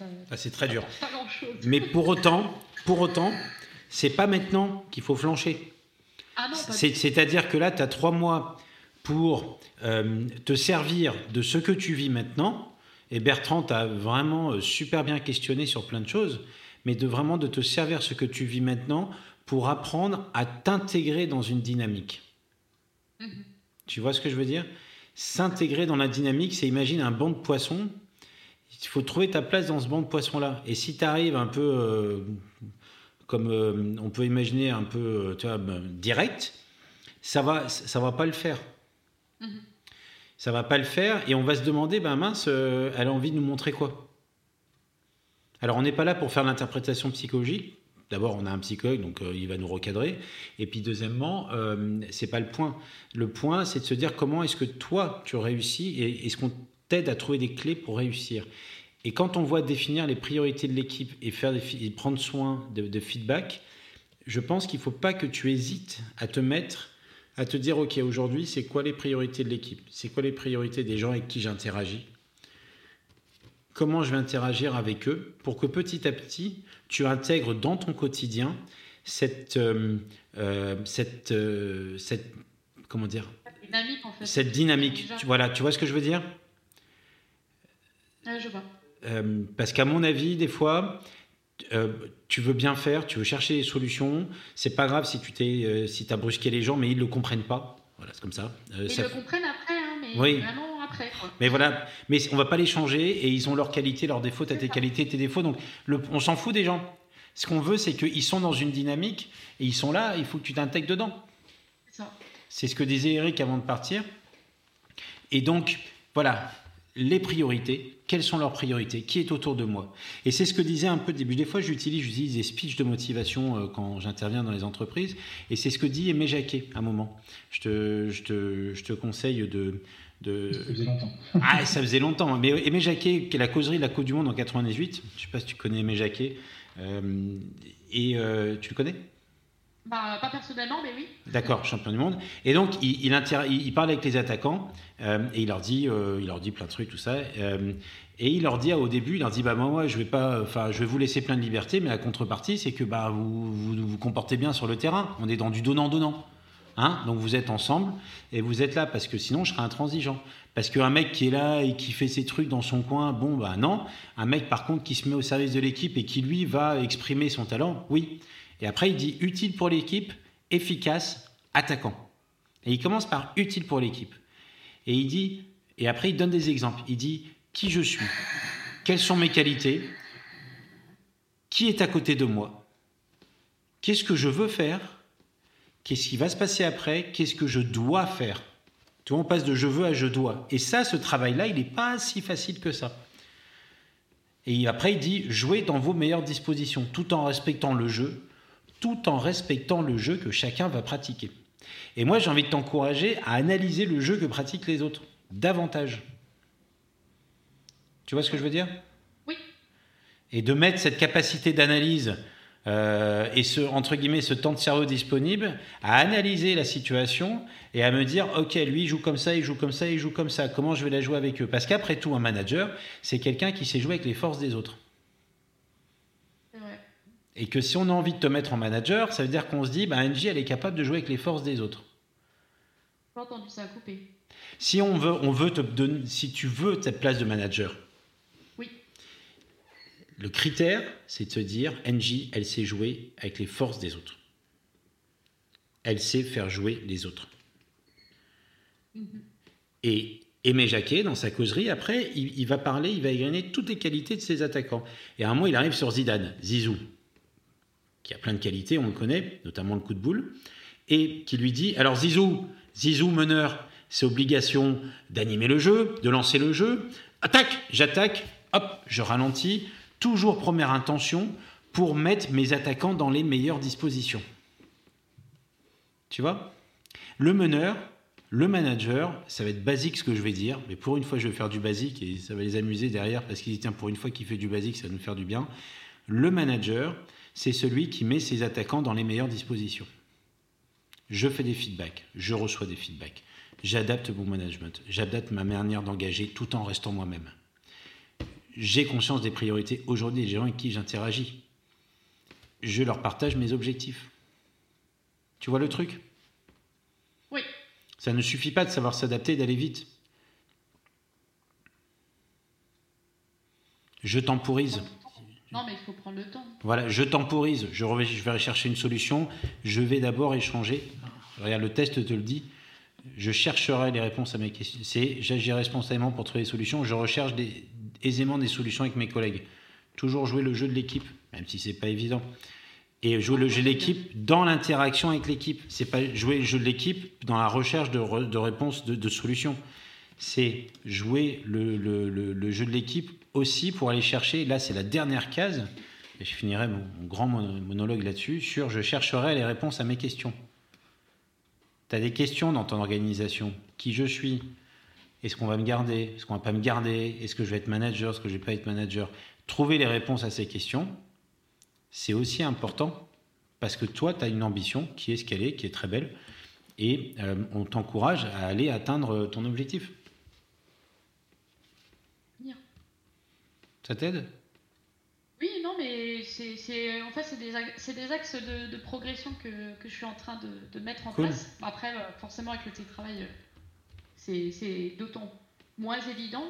ah, c'est très dur. Mais pour autant, pour autant, c'est pas maintenant qu'il faut flancher. Ah C'est-à-dire que là, tu as trois mois pour euh, te servir de ce que tu vis maintenant. Et Bertrand t'a vraiment euh, super bien questionné sur plein de choses, mais de vraiment de te servir ce que tu vis maintenant pour apprendre à t'intégrer dans une dynamique. Mhm. Tu vois ce que je veux dire? S'intégrer dans la dynamique, c'est imagine un banc de poissons il faut trouver ta place dans ce banc de poissons-là. Et si tu arrives un peu, euh, comme euh, on peut imaginer, un peu euh, tu vois, ben, direct, ça va, ça va pas le faire. Ça mm-hmm. Ça va pas le faire et on va se demander, ben mince, elle a envie de nous montrer quoi? Alors on n'est pas là pour faire l'interprétation psychologique, d'abord, on a un psychologue, donc euh, il va nous recadrer. Et puis, deuxièmement, euh, c'est pas le point. Le point, c'est de se dire comment est-ce que toi, tu réussis et est-ce qu'on t'aide à trouver des clés pour réussir. Et quand on voit définir les priorités de l'équipe et, faire prendre soin de, de feedback, je pense qu'il ne faut pas que tu hésites à te mettre, à te dire, OK, aujourd'hui, c'est quoi les priorités de l'équipe? C'est quoi les priorités des gens avec qui j'interagis? Comment je vais interagir avec eux pour que petit à petit, tu intègres dans ton quotidien cette, euh, euh, cette, euh, cette, comment dire Dynamique, en fait. Cette dynamique. Tu, voilà, tu vois ce que je veux dire? Je vois. parce qu'à mon avis, des fois, tu veux bien faire, tu veux chercher des solutions. C'est pas grave si tu t'es, si as brusqué les gens, mais ils le comprennent pas. Voilà, c'est comme ça. ils ça... le comprennent après, hein, mais oui. vraiment après. Quoi. Mais voilà, mais on va pas les changer et ils ont leurs qualités, leurs défauts, t'as tes qualités, tes défauts. Donc le, on s'en fout des gens. Ce qu'on veut, c'est qu'ils sont dans une dynamique et ils sont là, il faut que tu t'intègres dedans. C'est ce que disait Eric avant de partir. Et donc, voilà, les priorités, quelles sont leurs priorités, qui est autour de moi? Et c'est ce que disait un peu au début. Des fois, j'utilise, j'utilise des speeches de motivation euh, quand j'interviens dans les entreprises. Et c'est ce que dit Aimé Jacquet à un moment. Je te, je te, je te conseille de, de... Ça faisait longtemps. ah, ça faisait longtemps. Mais Aimé Jacquet, qui est la causerie de la Coupe du Monde en 98, je ne sais pas si tu connais Aimé Jacquet. Euh, et euh, tu le connais? Bah, pas personnellement, mais oui. D'accord, champion du monde. Et donc, il, il, il parle avec les attaquants euh, et il leur dit, euh, il leur dit plein de trucs, tout ça. Euh, et il leur dit au début, il leur dit, bah moi, je vais pas, enfin, je vais vous laisser plein de liberté, mais la contrepartie, c'est que bah vous, vous vous comportez bien sur le terrain. On est dans du donnant donnant. Hein donc vous êtes ensemble et vous êtes là parce que sinon je serais intransigeant. Parce qu'un mec qui est là et qui fait ses trucs dans son coin, bon bah non. Un mec par contre qui se met au service de l'équipe et qui lui va exprimer son talent, oui. Et après, il dit utile pour l'équipe, efficace, attaquant. Et il commence par utile pour l'équipe. Et il dit, et après, il donne des exemples. Il dit qui je suis, quelles sont mes qualités, qui est à côté de moi, qu'est-ce que je veux faire, qu'est-ce qui va se passer après, qu'est-ce que je dois faire? Tu vois, on passe de je veux à je dois. Et ça, ce travail-là, il n'est pas si facile que ça. Et après, il dit jouez dans vos meilleures dispositions, tout en respectant le jeu, tout en respectant le jeu que chacun va pratiquer. Et moi, j'ai envie de t'encourager à analyser le jeu que pratiquent les autres, davantage. Tu vois ce que je veux dire? Oui. Et de mettre cette capacité d'analyse euh, et ce, entre guillemets, ce temps de cerveau disponible à analyser la situation et à me dire, OK, lui, il joue comme ça, il joue comme ça, il joue comme ça, comment je vais la jouer avec eux? Parce qu'après tout, un manager, c'est quelqu'un qui sait jouer avec les forces des autres. Et que si on a envie de te mettre en manager, ça veut dire qu'on se dit, bah, Angie, elle est capable de jouer avec les forces des autres. Entendu ça couper. Si on veut, on veut te donner, si tu veux cette place de manager. Le critère, c'est de se dire, Angie, elle sait jouer avec les forces des autres. Elle sait faire jouer les autres. Mm-hmm. Et Aimé Jacquet, dans sa causerie, après, il, il, va parler, il va égrener toutes les qualités de ses attaquants. Et à un moment, il arrive sur Zidane, Zizou qui a plein de qualités, on le connaît, notamment le coup de boule, et qui lui dit Alors Zizou, Zizou meneur, c'est obligation d'animer le jeu, de lancer le jeu. Attaque, j'attaque, hop, je ralentis, toujours première intention pour mettre mes attaquants dans les meilleures dispositions. Tu vois? Le meneur, le manager, ça va être basique ce que je vais dire, mais pour une fois je vais faire du basique et ça va les amuser derrière parce qu'ils disent tiens pour une fois qu'il fait du basique ça va nous faire du bien. Le manager, c'est celui qui met ses attaquants dans les meilleures dispositions. Je fais des feedbacks, je reçois des feedbacks, j'adapte mon management, j'adapte ma manière d'engager tout en restant moi-même. J'ai conscience des priorités aujourd'hui des gens avec qui j'interagis. Je leur partage mes objectifs. Tu vois le truc? Oui. Ça ne suffit pas de savoir s'adapter et d'aller vite. Je temporise. Non, mais il faut prendre le temps. Voilà, je temporise, je, je vais rechercher une solution, je vais d'abord échanger. Regarde, le test te le dit. Je chercherai les réponses à mes questions. C'est j'agirai responsablement pour trouver des solutions. Je recherche des, aisément des solutions avec mes collègues. Toujours jouer le jeu de l'équipe, même si c'est pas évident. Et jouer le jeu de l'équipe dans l'interaction avec l'équipe. C'est pas jouer le jeu de l'équipe dans la recherche de, de réponses, de, solutions. C'est jouer le, le, le, jeu de l'équipe aussi pour aller chercher, là c'est la dernière case, et je finirai mon, grand monologue là-dessus, sur je chercherai les réponses à mes questions. Tu as des questions dans ton organisation? Qui je suis? Est-ce qu'on va me garder? Est-ce qu'on va pas me garder? Est-ce que je vais être manager? Est-ce que je vais pas être manager? Trouver les réponses à ces questions, c'est aussi important parce que toi, tu as une ambition qui est ce qu'elle est, qui est très belle, et euh, on t'encourage à aller atteindre ton objectif. Ça t'aide? Oui, non, mais c'est, en fait, c'est des, des, axes de, progression que, que, je suis en train de, de mettre en place. Après, euh, forcément, avec le télétravail, euh, c'est, d'autant moins évident.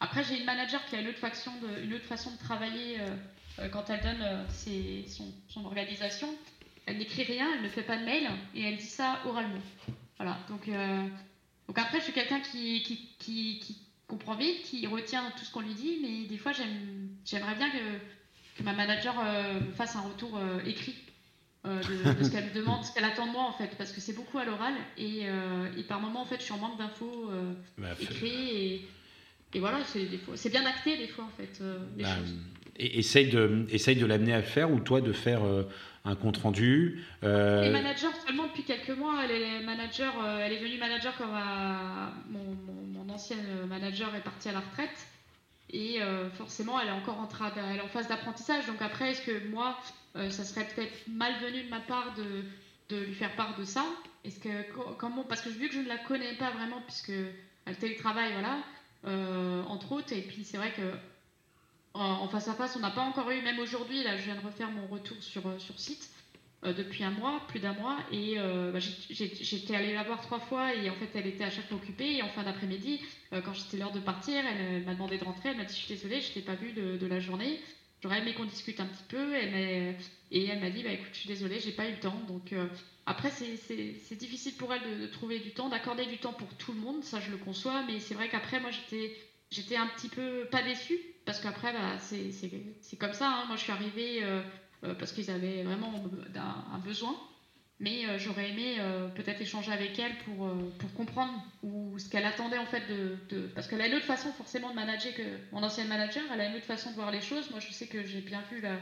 Après, j'ai une manager qui a une autre façon de, travailler euh, quand elle donne ses, son, organisation. Elle n'écrit rien, elle ne fait pas de mail et elle dit ça oralement. Voilà. Donc, donc après, je suis quelqu'un qui, comprend vite, qui retient tout ce qu'on lui dit, mais des fois j'aimerais bien que, ma manager euh, me fasse un retour euh, écrit euh, de, ce qu'elle me demande, ce qu'elle attend de moi en fait, parce que c'est beaucoup à l'oral et, par moment en fait je suis en manque d'infos bah, écrites et, voilà, c'est bien acté des fois en fait. Les bah, choses. Et essaye de, essaye de l'amener à faire ou toi de faire un compte rendu. Euh... Elle est manager seulement depuis quelques mois. Elle est manager, euh, elle est venue manager quand mon, mon, ancien manager est parti à la retraite. Et euh, forcément, elle est encore en, train elle est en phase d'apprentissage. Donc après, est-ce que moi, euh, ça serait peut-être malvenu de ma part de, lui faire part de ça Est-ce que comment Parce que vu que je ne la connais pas vraiment, puisque elle télétravaille, voilà, entre autres. Et puis c'est vrai que en, face à face. On n'a pas encore eu, même aujourd'hui, là, je viens de refaire mon retour sur, euh, site euh, depuis un mois, plus d'un mois, et euh, bah, j'étais allée la voir trois fois, et en fait, elle était à chaque fois occupée, et en fin d'après-midi, quand c'était l'heure de partir, elle, m'a demandé de rentrer, elle m'a dit, je suis désolée, je t'ai pas vue de, la journée, j'aurais aimé qu'on discute un petit peu, et elle m'a dit, bah écoute, je suis désolée, j'ai pas eu le temps, donc... après, c'est difficile pour elle de, trouver du temps, d'accorder du temps pour tout le monde, ça je le conçois, mais c'est vrai qu'après, moi j'étais j'étais un petit peu pas déçue parce qu'après bah, c'est comme ça. Hein. Moi je suis arrivée euh, euh, parce qu'ils avaient vraiment un, besoin, mais euh, j'aurais aimé peut-être échanger avec elle pour, pour comprendre ou ce qu'elle attendait en fait de, parce qu'elle a une autre façon forcément de manager que mon ancienne manager. Elle a une autre façon de voir les choses. Moi je sais que j'ai bien vu la,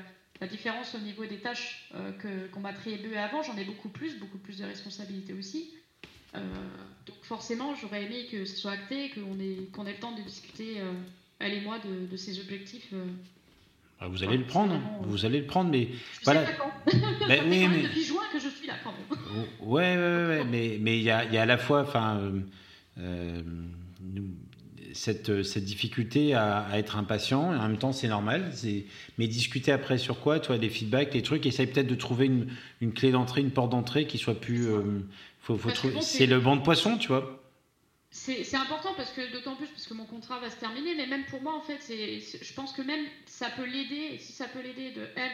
différence au niveau des tâches que qu'on m'a attribuées avant. J'en ai beaucoup plus, beaucoup plus de responsabilités aussi. Euh, donc forcément, j'aurais aimé que ce soit acté, qu'on ait, qu'on ait le temps de discuter, euh, elle et moi, de, de ces objectifs. Euh. Ah, vous allez le prendre, vous allez le prendre, mais je voilà. Ben, oui, mais... depuis juin que je suis là, quand même. Oh, ouais, ouais, ouais, mais mais il y a, y a, à la fois, enfin, cette, cette, difficulté à, être impatient. Et en même temps, c'est normal. Mais discuter après sur quoi, toi, des feedbacks, des trucs. Essaye peut-être de trouver une, une clé d'entrée, une porte d'entrée qui soit plus, faut, c'est le banc de poisson, tu vois. C'est important parce que d'autant plus parce que mon contrat va se terminer, mais même pour moi en fait, je pense que même ça peut l'aider, si ça peut l'aider de elle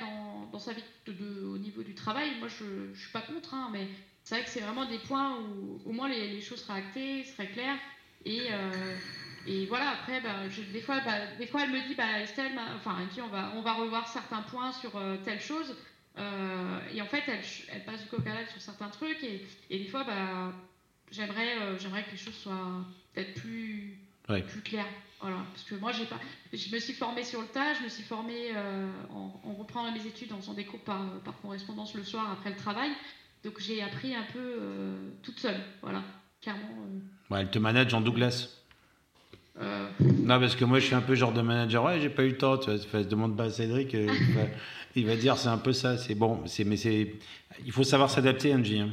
dans, sa vie de, au niveau du travail, moi je, ne suis pas contre, hein, mais c'est vrai que c'est vraiment des points où au moins les, choses seraient actées, seraient claires, et, euh, et voilà après, bah, des fois, bah, des fois elle me dit, bah Estelle, enfin elle dit on va on va revoir certains points sur euh, telle chose. Euh, et en fait, elle, passe du coq sur certains trucs. Et, et, des fois, bah, j'aimerais, euh, j'aimerais que les choses soient peut-être plus, plus claires. Voilà. Parce que moi, j'ai pas, je me suis formée sur le tas, je me suis formée euh, en, reprenant mes études, en faisant des cours par, par, correspondance le soir après le travail. Donc j'ai appris un peu toute seule. Voilà, clairement. elle te manage en Douglas non, parce que moi, je suis un peu genre de manager. Ouais, j'ai pas eu le temps. Tu vois, demande pas à Cédric il va dire c'est un peu ça. C'est bon, c'est mais c'est il faut savoir s'adapter, Angie. Hein.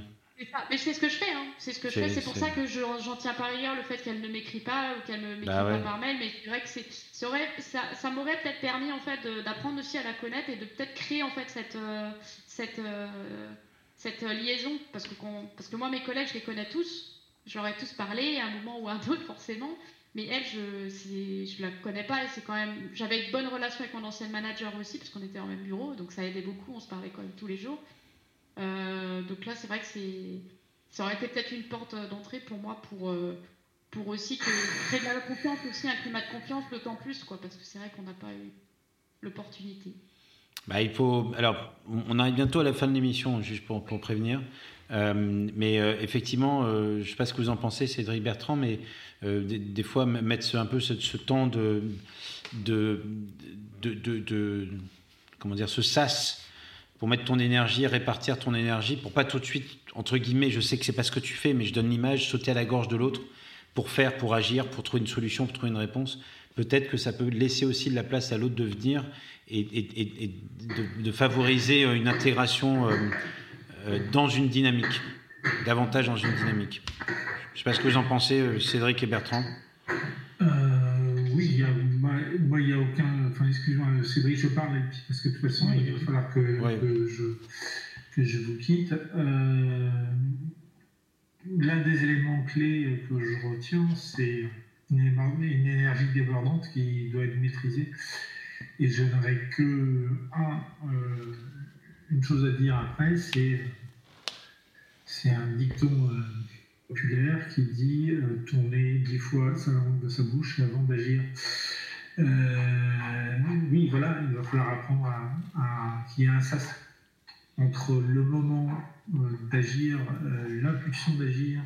Mais c'est ce que je fais, hein. c'est ce que je fais. C'est pour ça que j'en tiens par ailleurs le fait qu'elle ne m'écrit pas ou qu'elle ne m'écrit bah pas par mail. Mais c'est vrai que c'est, ça, ça m'aurait peut-être permis en fait d'apprendre aussi à la connaître et de peut-être créer en fait cette euh, cette euh, cette liaison parce que parce que moi mes collègues je les connais tous. J'aurais tous parlé à un moment ou à un autre forcément. Mais elle, je je la connais pas c'est quand même. J'avais une bonne relation avec mon ancienne manager aussi parce qu'on était en même bureau, donc ça aidait beaucoup. On se parlait quand même tous les jours. Euh, donc là, c'est vrai que c'est ça aurait été peut-être une porte d'entrée pour moi pour euh, pour aussi créer de la confiance aussi un climat de confiance d'autant plus quoi parce que c'est vrai qu'on n'a pas eu l'opportunité. Bah, il faut. Alors, on arrive bientôt à la fin de l'émission, juste pour, pour prévenir. Euh, mais effectivement, je ne sais pas ce que vous en pensez, Cédric Bertrand, mais des, fois mettre un peu ce, temps de, de, de, comment dire, ce sas pour mettre ton énergie, répartir ton énergie, pour pas tout de suite, entre guillemets, je sais que c'est pas ce que tu fais, mais je donne l'image, sauter à la gorge de l'autre pour faire, pour agir, pour trouver une solution, pour trouver une réponse. Peut-être que ça peut laisser aussi de la place à l'autre de venir et, de, favoriser une intégration euh, euh, dans une dynamique, davantage dans une dynamique. Je ne sais pas ce que vous en pensez, euh, Cédric et Bertrand. oui, il n'y a aucun. Excuse-moi, Cédric, je parle, parce que de toute façon, il va falloir que, je, que je vous quitte. L'un des éléments clés que je retiens, c'est une, une énergie débordante qui doit être maîtrisée et je n'aurais que euh, une chose à dire après, c'est, c'est un dicton euh, populaire qui dit euh, tourner dix fois sa langue de sa bouche avant d'agir. Oui, voilà, il va falloir apprendre à, qu'il y ait un sas entre le moment d'agir, l'impulsion d'agir,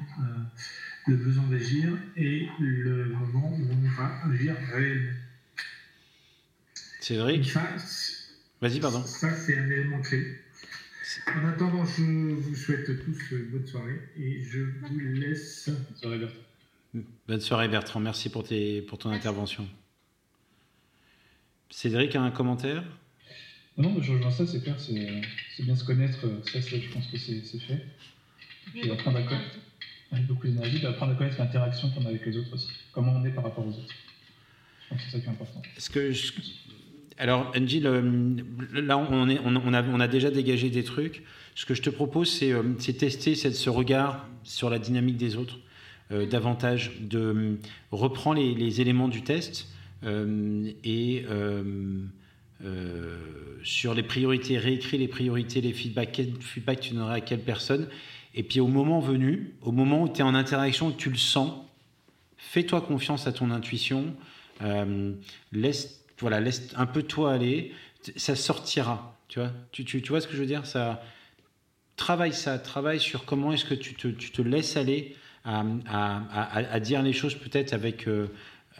le besoin d'agir et le moment où on va agir réellement. Cédric Vas-y, pardon. Ça, c'est un élément clé. En attendant, je vous souhaite tous une bonne soirée et je vous laisse. Bonne soirée, Bertrand. Bonne soirée, Bertrand. Merci pour, tes, pour ton intervention. Cédric a un commentaire? Non, je rejoins ça, c'est clair, c'est bien se connaître. Ça, je pense que c'est fait. Et apprendre à connaître. Avec beaucoup d'énergie, apprendre à connaître l'interaction qu'on a avec les autres aussi. Comment on est par rapport aux autres. Je pense que c'est ça qui est important. Est-ce que je alors, Angie, là, on, est, on, a, on, a, déjà dégagé des trucs. Ce que je te propose, c'est euh, tester ce regard sur la dynamique des autres euh, davantage. De euh, reprends les, éléments du test et sur les priorités, réécris les priorités, les feedbacks, quel feedback tu donnerais à quelle personne. Et puis au moment venu, au moment où tu es en interaction, tu le sens, fais-toi confiance à ton intuition, laisse voilà, laisse un peu toi aller, ça sortira. Tu vois, tu, vois ce que je veux dire? Ça, Travaille ça, travaille sur comment est-ce que tu te, laisses aller à, dire les choses peut-être avec, euh,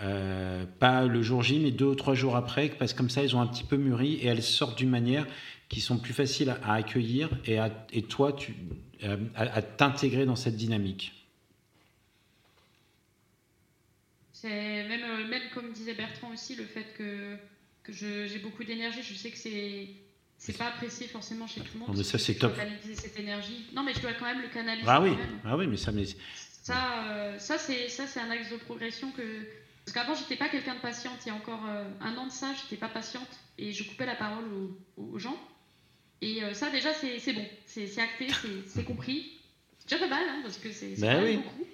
euh, pas le jour J, mais deux ou trois jours après, parce que comme ça, elles ont un petit peu mûri et elles sortent d'une manière qui sont plus faciles à, accueillir et, et toi, tu, euh, à t'intégrer dans cette dynamique. C'est même, euh, même comme disait Bertrand aussi, le fait que, que j'ai beaucoup d'énergie, je sais que c'est c'est pas apprécié forcément chez tout le monde. Non, mais ça c'est top. Canaliser cette énergie. Non, mais je dois quand même le canaliser. Ah oui, ah oui, mais ça, mais ça, euh, ça c'est ça c'est un axe de progression que parce qu'avant j'étais pas quelqu'un de patiente. Il y a encore euh, un an de ça, j'étais pas patiente et je coupais la parole aux, gens. Et ça déjà c'est bon, c'est acté, c'est compris. C'est déjà pas mal hein, parce que c'est ben oui. beaucoup.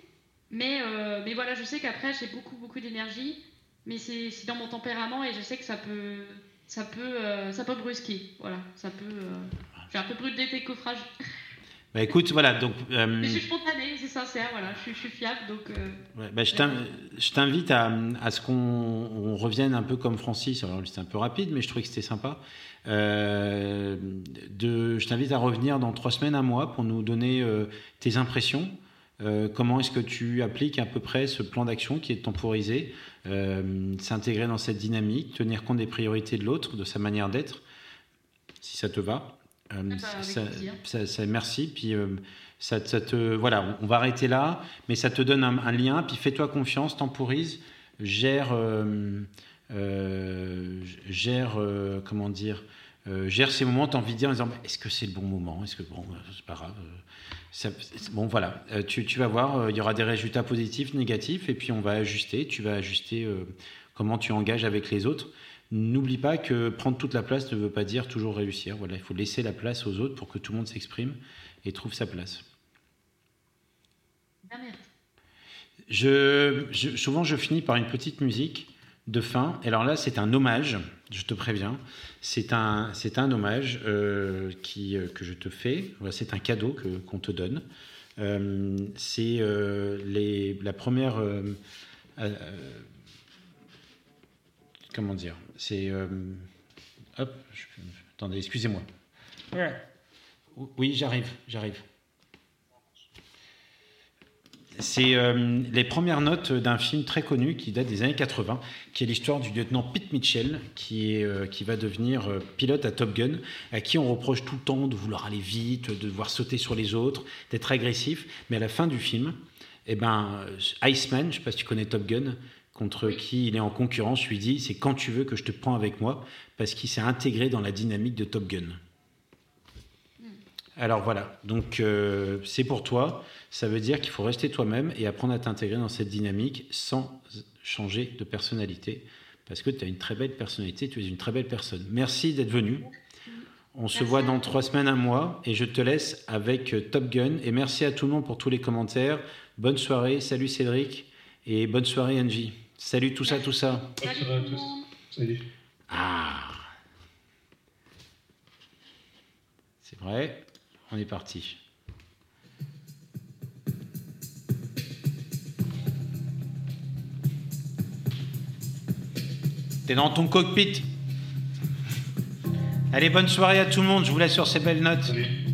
Mais, euh, mais voilà, je sais qu'après, j'ai beaucoup, beaucoup d'énergie, mais c'est dans mon tempérament et je sais que ça peut, ça peut, euh, ça peut brusquer. Voilà, ça peut. Euh, j'ai un peu brûlé des coffrages. Bah écoute, voilà, donc. mais je suis spontané, c'est sincère, voilà, je, je suis fiable, donc. Ouais, bah, je t'invite à, à, ce qu'on revienne un peu comme Francis. Alors, c'était un peu rapide, mais je trouvais que c'était sympa. de, je t'invite à revenir dans trois semaines, un mois, pour nous donner tes impressions euh, comment est-ce que tu appliques à peu près ce plan d'action qui est temporisé, euh, s'intégrer dans cette dynamique, tenir compte des priorités de l'autre, de sa manière d'être, si ça te va. Euh, ça, merci. Puis ça, te, voilà, on va arrêter là, mais ça te donne un, lien. Puis fais-toi confiance, temporise, gère, gère, comment dire, gère ces moments. T'as envie de dire en disant, est-ce que c'est le bon moment? Est-ce que bon, c'est pas grave bon, voilà, euh, tu, vas voir, euh, il y aura des résultats positifs, négatifs, et puis on va ajuster. Tu vas ajuster euh, comment tu engages avec les autres. N'oublie pas que prendre toute la place ne veut pas dire toujours réussir. Voilà, il faut laisser la place aux autres pour que tout le monde s'exprime et trouve sa place. Je, souvent, je finis par une petite musique de fin. Alors là, c'est un hommage, je te préviens. C'est un, c'est un hommage euh, qui, euh, que je te fais. c'est un cadeau que, qu'on te donne. Euh, c'est les, la première. comment dire? C'est. hop, attendez, excusez-moi. Oui, j'arrive, j'arrive. c'est euh, les premières notes d'un film très connu qui date des années 80, qui est l'histoire du lieutenant Pete Mitchell, qui, est, euh, qui va devenir euh, pilote à Top Gun, à qui on reproche tout le temps de vouloir aller vite, de devoir sauter sur les autres, d'être agressif. Mais à la fin du film, eh ben, Iceman, je ne sais pas si tu connais Top Gun, contre qui il est en concurrence, lui dit c'est quand tu veux que je te prends avec moi, parce qu'il s'est intégré dans la dynamique de Top Gun. Alors voilà, donc euh, c'est pour toi. Ça veut dire qu'il faut rester toi-même et apprendre à t'intégrer dans cette dynamique sans changer de personnalité. Parce que tu as une très belle personnalité, tu es une très belle personne. Merci d'être venu. On se voit dans trois semaines, un mois, et je te laisse avec euh, Top Gun. Et merci à tout le monde pour tous les commentaires. Bonne soirée, salut Cédric, et bonne soirée Angie. Salut tout ça, tout ça. Salut soirée à tous. Salut. Ah C'est vrai, on est parti. T'es dans ton cockpit. Allez, bonne soirée à tout le monde. Je vous laisse sur ces belles notes. Salut.